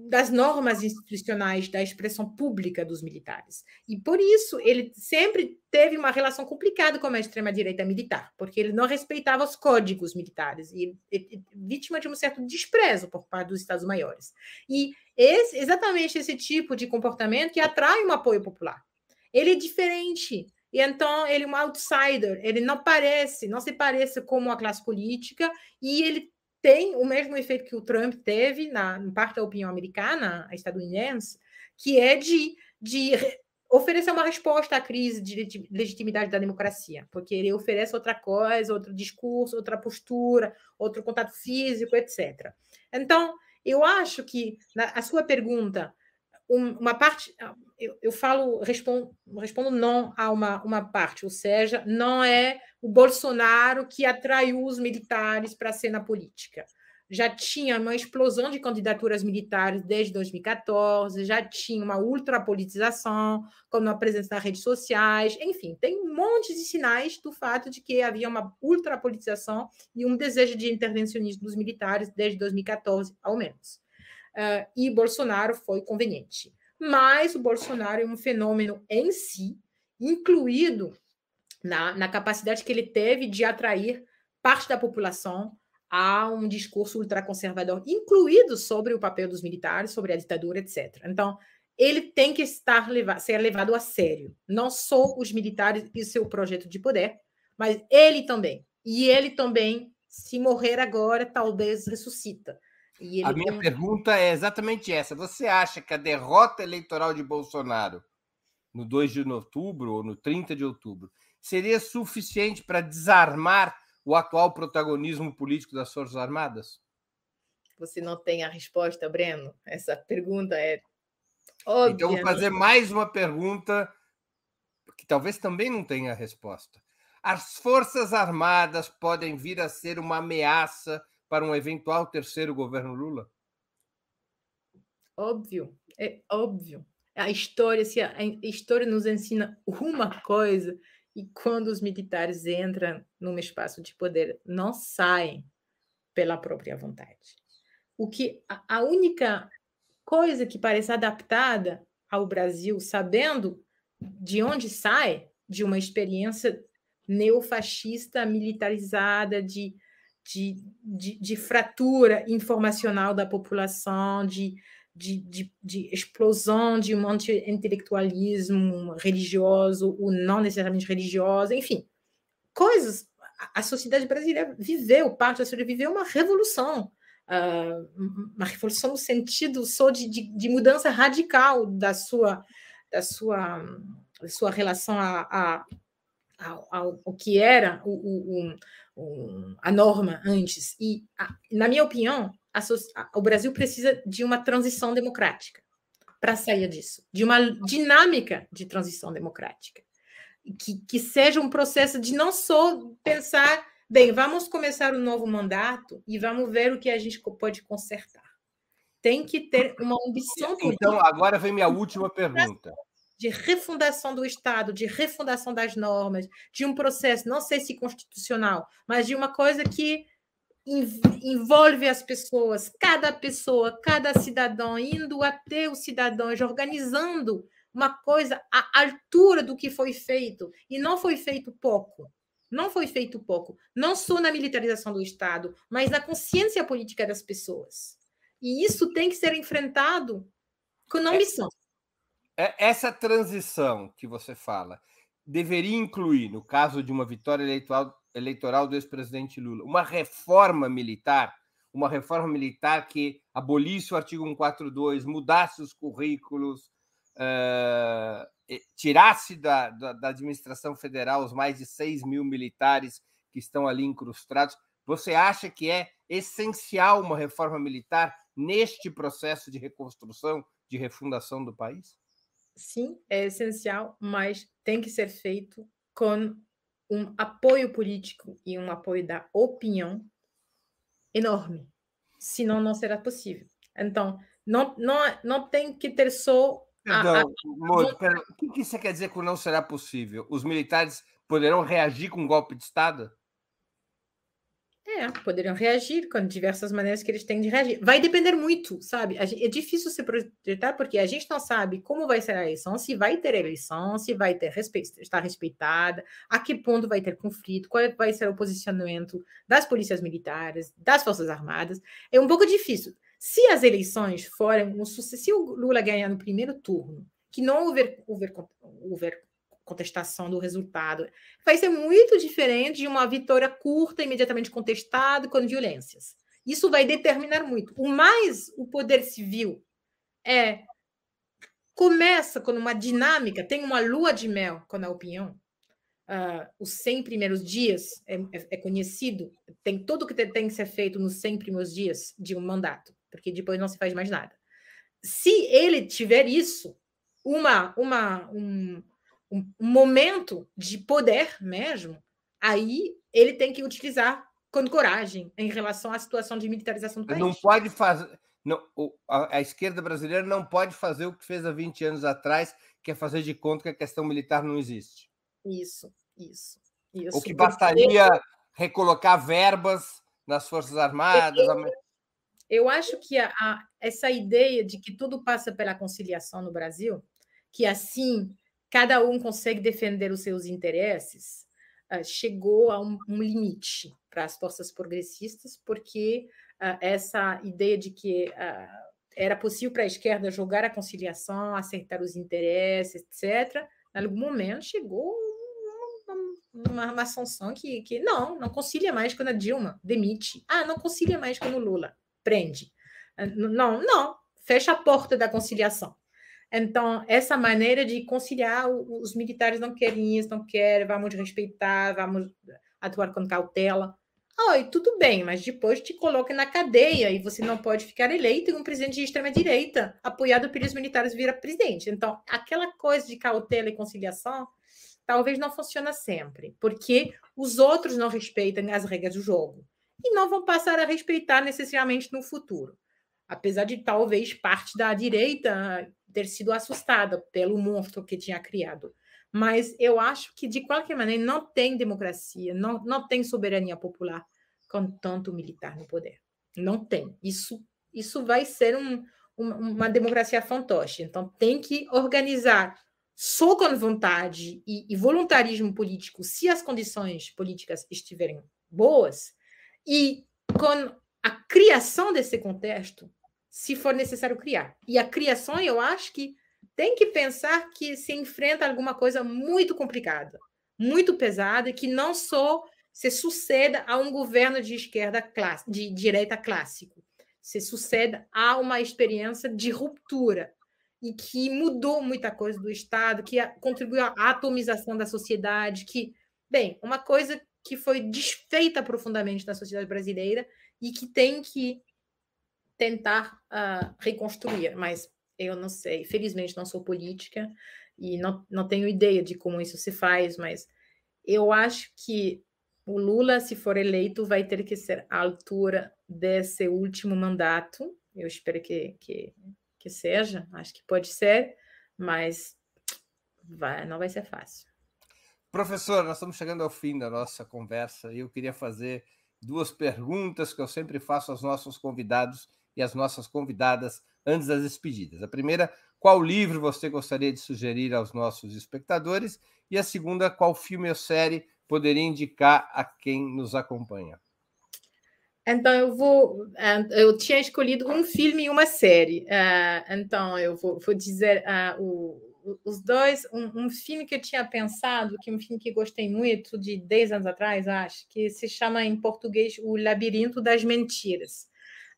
das normas institucionais da expressão pública dos militares. E por isso ele sempre teve uma relação complicada com a extrema-direita militar, porque ele não respeitava os códigos militares e, e, vítima de um certo desprezo por parte dos Estados maiores. E esse, exatamente esse tipo de comportamento que atrai um apoio popular. Ele é diferente. E então ele é um outsider, ele não parece, não se parece com a classe política, e ele tem o mesmo efeito que o Trump teve na, parte da opinião americana, estadunidense, que é de, de oferecer uma resposta à crise de legitimidade da democracia, porque ele oferece outra coisa, outro discurso, outra postura, outro contato físico, etc. Então, eu acho que na, a sua pergunta, uma parte, eu, eu falo, respondo, respondo não a uma, uma parte, ou seja, não é o Bolsonaro que atraiu os militares para a cena política. Já tinha uma explosão de candidaturas militares desde 2014, já tinha uma ultrapolitização, como a presença nas redes sociais, enfim, tem um monte de sinais do fato de que havia uma ultrapolitização e um desejo de intervencionismo dos militares desde 2014, ao menos. Uh, e Bolsonaro foi conveniente. Mas o Bolsonaro é um fenômeno em si, incluído na, na capacidade que ele teve de atrair parte da população a um discurso ultraconservador, incluído sobre o papel dos militares, sobre a ditadura, etc. Então, ele tem que estar ser levado a sério, não só os militares e seu projeto de poder, mas ele também. E ele também, se morrer agora, talvez ressuscita. A minha tem... pergunta é exatamente essa. Você acha que a derrota eleitoral de Bolsonaro no 2 de outubro ou no 30 de outubro seria suficiente para desarmar o atual protagonismo político das Forças Armadas? Você não tem a resposta, Breno? Essa pergunta é óbvia. Então, vou fazer mais uma pergunta que talvez também não tenha resposta. As Forças Armadas podem vir a ser uma ameaça para um eventual terceiro governo Lula? Óbvio, é óbvio. A história, se a história nos ensina uma coisa, e quando os militares entram num espaço de poder, não saem pela própria vontade. O que a única coisa que parece adaptada ao Brasil, sabendo de onde sai, de uma experiência neofascista militarizada, de, de, de, de fratura informacional da população, de, de, de, explosão de um anti-intelectualismo religioso ou não necessariamente religioso, enfim, coisas. A sociedade brasileira viveu, parte da sociedade viveu uma revolução, uh, uma revolução no sentido só de, de, mudança radical da sua, da sua, da sua relação a, a ao, ao, ao, que era o, o, o, a norma antes. E, a, na minha opinião, o Brasil precisa de uma transição democrática para sair disso, de uma dinâmica de transição democrática, que, que seja um processo de não só pensar, bem, vamos começar um novo mandato e vamos ver o que a gente pode consertar. Tem que ter uma ambição. Então, agora vem minha última pergunta. De refundação do Estado, de refundação das normas, de um processo, não sei se constitucional, mas de uma coisa que envolve as pessoas, cada pessoa, cada cidadão, indo até os cidadãos, organizando uma coisa à altura do que foi feito. E não foi feito pouco. Não foi feito pouco. Não só na militarização do Estado, mas na consciência política das pessoas. E isso tem que ser enfrentado com ambição. Essa transição que você fala deveria incluir, no caso de uma vitória eleitoral eleitoral do ex-presidente Lula, uma reforma militar, uma reforma militar que abolisse o artigo 142, mudasse os currículos, uh, tirasse da, da, da, administração federal os mais de 6 mil militares que estão ali incrustados, você acha que é essencial uma reforma militar neste processo de reconstrução, de refundação do país? Sim, é essencial, mas tem que ser feito com um apoio político e um apoio da opinião enorme. Senão, não será possível. Então, não, não, não tem que ter só. Perdão, a, a... Moro, pera, o que você quer dizer que não será possível? Os militares poderão reagir com um golpe de Estado? É, poderiam reagir com diversas maneiras que eles têm de reagir. Vai depender muito, sabe? É difícil se projetar porque a gente não sabe como vai ser a eleição, se vai ter eleição, se vai ter respeito, estar respeitada, a que ponto vai ter conflito, qual vai ser o posicionamento das polícias militares, das forças armadas. É um pouco difícil. Se as eleições forem um sucesso, se o Lula ganhar no primeiro turno, que não houver, houver, houver contestação do resultado. Vai ser muito diferente de uma vitória curta, imediatamente contestada, com violências. Isso vai determinar muito. O mais o poder civil é começa com uma dinâmica, tem uma lua de mel com a opinião. Uh, os 100 primeiros dias é, é, é, conhecido, tem tudo que tem que ser feito nos 100 primeiros dias de um mandato, porque depois não se faz mais nada. Se ele tiver isso, uma, uma, um, um momento de poder mesmo, aí ele tem que utilizar com coragem em relação à situação de militarização do país. Não pode fazer. Não, a, a, esquerda brasileira não pode fazer o que fez há 20 anos atrás, que é fazer de conta que a questão militar não existe. Isso, isso. isso o que bastaria recolocar verbas nas Forças Armadas. Eu, eu acho que a, a, essa ideia de que tudo passa pela conciliação no Brasil, que assim cada um consegue defender os seus interesses, uh, chegou a um, um limite para as forças progressistas, porque uh, essa ideia de que uh, era possível para a esquerda jogar a conciliação, acertar os interesses, etc., em algum momento chegou uma, uma sanção que, que não, não concilia mais quando a Dilma demite. Ah, não concilia mais quando o Lula prende. Não, não, fecha a porta da conciliação. Então, essa maneira de conciliar, os militares não querem isso, não querem, vamos respeitar, vamos atuar com cautela. Oi, tudo bem, mas depois te coloca na cadeia e você não pode ficar eleito um presidente de extrema-direita, apoiado pelos militares, vira presidente. Então, aquela coisa de cautela e conciliação talvez não funcione sempre, porque os outros não respeitam as regras do jogo e não vão passar a respeitar necessariamente no futuro. Apesar de talvez parte da direita ter sido assustada pelo monstro que tinha criado. Mas eu acho que, de qualquer maneira, não tem democracia, não, não tem soberania popular com tanto militar no poder. Não tem. Isso, isso vai ser um, uma, uma democracia fantoche. Então, tem que organizar só com vontade e, e voluntarismo político, se as condições políticas estiverem boas, e com a criação desse contexto, se for necessário criar. E a criação, eu acho que tem que pensar que se enfrenta alguma coisa muito complicada, muito pesada, e que não só se suceda a um governo de esquerda de direita clássico, se suceda a uma experiência de ruptura e que mudou muita coisa do Estado, que contribuiu à atomização da sociedade, que, bem, uma coisa que foi desfeita profundamente na sociedade brasileira e que tem que tentar uh, reconstruir, mas eu não sei. Felizmente, não sou política e não, não tenho ideia de como isso se faz, mas eu acho que o Lula, se for eleito, vai ter que ser à altura desse último mandato. Eu espero que, que, que seja, acho que pode ser, mas vai, não vai ser fácil. Professor, nós estamos chegando ao fim da nossa conversa e eu queria fazer duas perguntas que eu sempre faço aos nossos convidados e as nossas convidadas antes das despedidas. A primeira, qual livro você gostaria de sugerir aos nossos espectadores? E a segunda, qual filme ou série poderia indicar a quem nos acompanha? Então eu vou, eh, eu tinha escolhido um filme e uma série. Eh, então eu vou, vou dizer o, os dois. Um, um, filme que eu tinha pensado, que é um filme que gostei muito de 10 anos atrás, acho, que se chama em português O Labirinto das Mentiras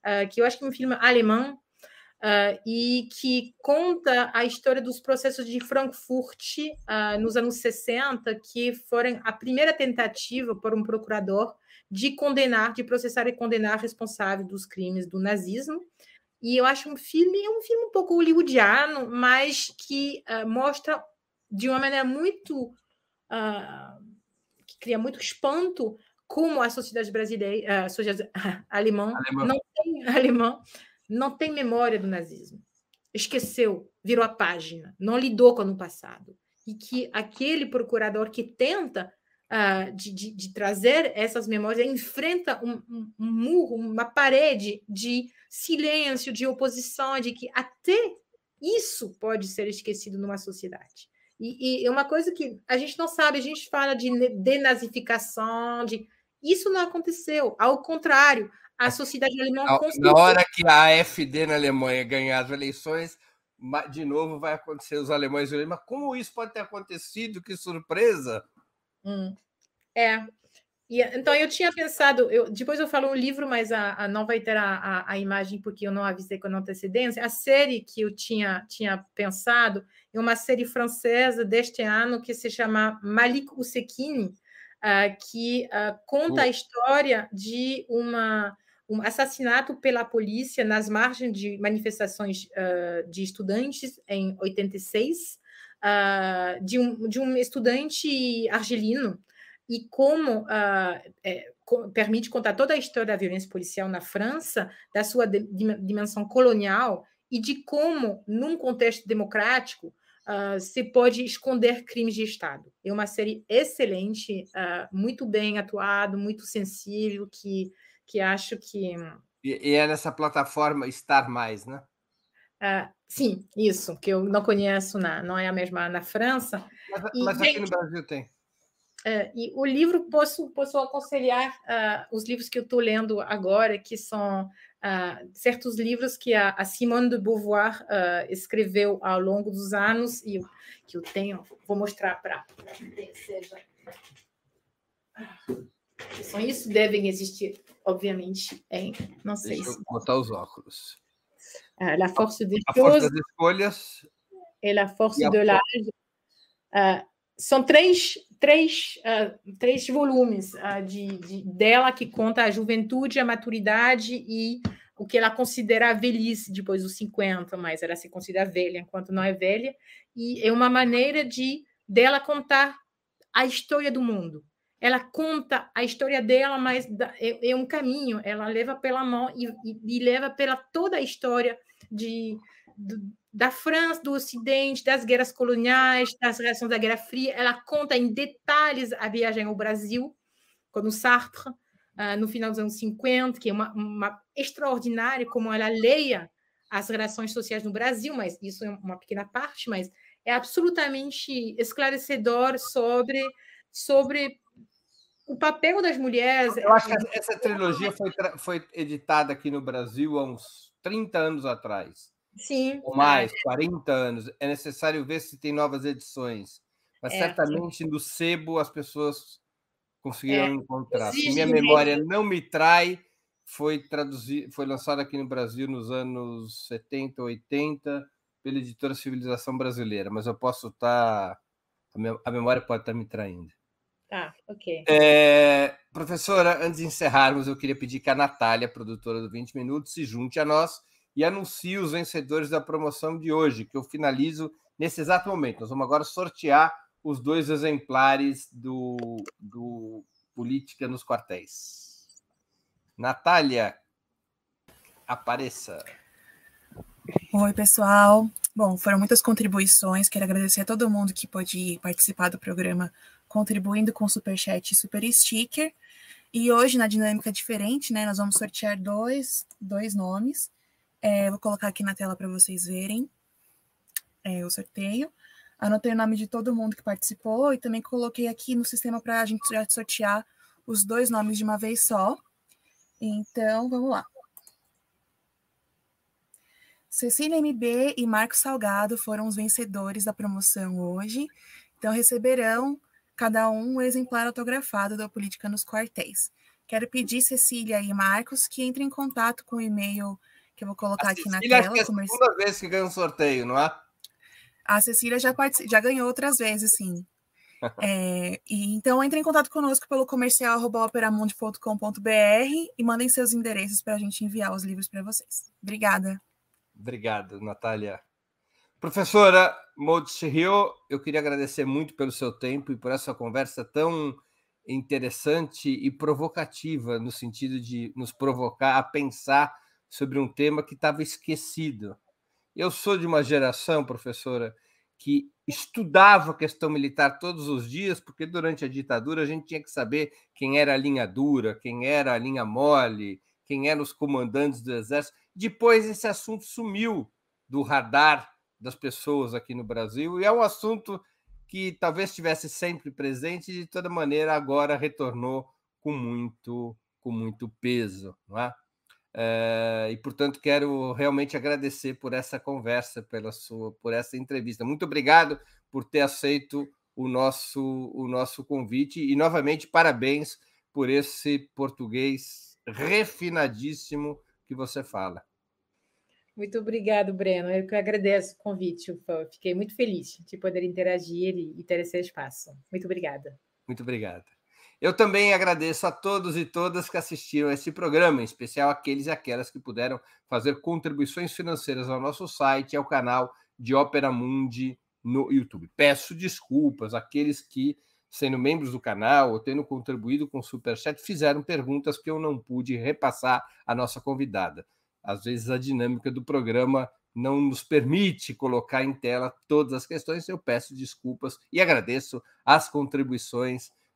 uh, que eu acho que é um filme alemão, uh, e que conta a história dos processos de Frankfurt uh, nos anos 60, que foram a primeira tentativa por um procurador de condenar, de processar e condenar responsável dos crimes do nazismo. E eu acho um filme, é um filme um pouco hollywoodiano, mas que mostra de uma maneira muito que cria muito espanto como a sociedade brasileira, a sociedade *laughs* alemã, alemã. não tem *laughs* alemã não tem memória do nazismo, esqueceu, virou a página, não lidou com o passado. E que aquele procurador que tenta uh, de, de, de, trazer essas memórias enfrenta um, um, um muro, uma parede de silêncio, de oposição, de que até isso pode ser esquecido numa sociedade. E, e, é uma coisa que a gente não sabe, a gente fala de denazificação, de isso não aconteceu. Ao contrário, a sociedade alemã na, na hora que a AfD na Alemanha ganhar as eleições, de novo vai acontecer os alemães mas como isso pode ter acontecido? Que surpresa! Hum. É. E, então eu tinha pensado, eu, depois eu falo o livro, mas a, a não vai ter a, a, a, imagem porque eu não avisei com antecedência. A série que eu tinha, tinha pensado é uma série francesa deste ano que se chama Malik Ousekine, que uh, conta uh. a história de uma um assassinato pela polícia nas margens de manifestações uh, de estudantes em 86, uh, de, um, de um estudante argelino, e como é, permite contar toda a história da violência policial na França, da sua dimensão colonial, e de como, num contexto democrático, uh, se pode esconder crimes de Estado. É uma série excelente, uh, muito bem atuado, muito sensível, que que acho que. E, e é nessa plataforma Estar Mais, né? Uh, sim, isso, que eu não conheço, na, não é a mesma na França. Mas, e, mas aqui no Brasil tem. Uh, e o livro, posso, posso aconselhar uh, os livros que eu estou lendo agora, que são uh, certos livros que a, a Simone de Beauvoir escreveu ao longo dos anos, e eu, que eu tenho, vou mostrar para seja. Só isso devem existir obviamente, em. Não sei Deixa se. Eu botar os óculos. La force des a choses. das escolhas. E la force de l'âge. Uh, são três, três, uh, três volumes de, de, dela que conta a juventude, a maturidade e o que ela considera a velhice depois dos 50, mas ela se considera velha enquanto não é velha. E é uma maneira de dela contar a história do mundo ela conta a história dela, mas é, é um caminho, ela leva pela mão e, e, e leva pela toda a história de, da França, do Ocidente, das guerras coloniais, das reações da Guerra Fria. Ela conta em detalhes a viagem ao Brasil, com o Sartre, uh, no final dos anos 50, que é uma, uma extraordinária como ela leia as relações sociais no Brasil, mas isso é uma pequena parte, mas é absolutamente esclarecedor sobre sobre o papel das mulheres. Eu acho que essa trilogia foi, foi editada aqui no Brasil há uns 30 anos atrás. Sim. Ou mais, é. 40 anos. É necessário ver se tem novas edições. Mas é, certamente sim. no sebo as pessoas conseguiram é. encontrar. Se minha memória não me trai, foi traduzido, foi lançado aqui no Brasil nos anos 70, 80 pela editora Civilização Brasileira, mas eu posso estar a memória pode estar me traindo. Tá, ok. É, professora, antes de encerrarmos, eu queria pedir que a Natália, produtora do 20 Minutos, se junte a nós e anuncie os vencedores da promoção de hoje, que eu finalizo nesse exato momento. Nós vamos agora sortear os dois exemplares do, do Política nos Quartéis. Natália, apareça. Oi, pessoal. Bom, foram muitas contribuições. Quero agradecer a todo mundo que pôde participar do programa contribuindo com Superchat e Super Sticker. E hoje, na dinâmica diferente, né, nós vamos sortear dois, dois nomes. É, vou colocar aqui na tela para vocês verem é, o sorteio. Anotei o nome de todo mundo que participou e também coloquei aqui no sistema para a gente já sortear os dois nomes de uma vez só. Então, vamos lá. Cecília MB e Marcos Salgado foram os vencedores da promoção hoje. Então, receberão cada um um exemplar autografado da Política nos Quartéis. Quero pedir, Cecília e Marcos, que entrem em contato com o e-mail que eu vou colocar a aqui na tela. Acho que é a segunda vez que ganha um sorteio, não é? A Cecília já, part... já ganhou outras vezes, sim. *laughs* é, e, então, entre em contato conosco pelo comercial operamundi.com.br e mandem seus endereços para a gente enviar os livros para vocês. Obrigada. Obrigado, Natália. Professora Rio, eu queria agradecer muito pelo seu tempo e por essa conversa tão interessante e provocativa, no sentido de nos provocar a pensar sobre um tema que estava esquecido. Eu sou de uma geração, professora, que estudava a questão militar todos os dias, porque durante a ditadura a gente tinha que saber quem era a linha dura, quem era a linha mole, quem eram os comandantes do exército. Depois esse assunto sumiu do radar das pessoas aqui no Brasil e é um assunto que talvez estivesse sempre presente e de toda maneira agora retornou com muito com muito peso, não é? É, e portanto quero realmente agradecer por essa conversa, pela sua, por essa entrevista. Muito obrigado por ter aceito o nosso o nosso convite e novamente parabéns por esse português refinadíssimo que você fala. Muito obrigado, Breno. Eu que agradeço o convite. Fiquei muito feliz de poder interagir e ter esse espaço. Muito obrigada. Muito obrigado. Eu também agradeço a todos e todas que assistiram a esse programa, em especial aqueles e aquelas que puderam fazer contribuições financeiras ao nosso site e ao canal de Ópera Mundi no YouTube. Peço desculpas àqueles que, sendo membros do canal ou tendo contribuído com o Superchat, fizeram perguntas que eu não pude repassar à nossa convidada. Às vezes a dinâmica do programa não nos permite colocar em tela todas as questões, eu peço desculpas e agradeço as contribuições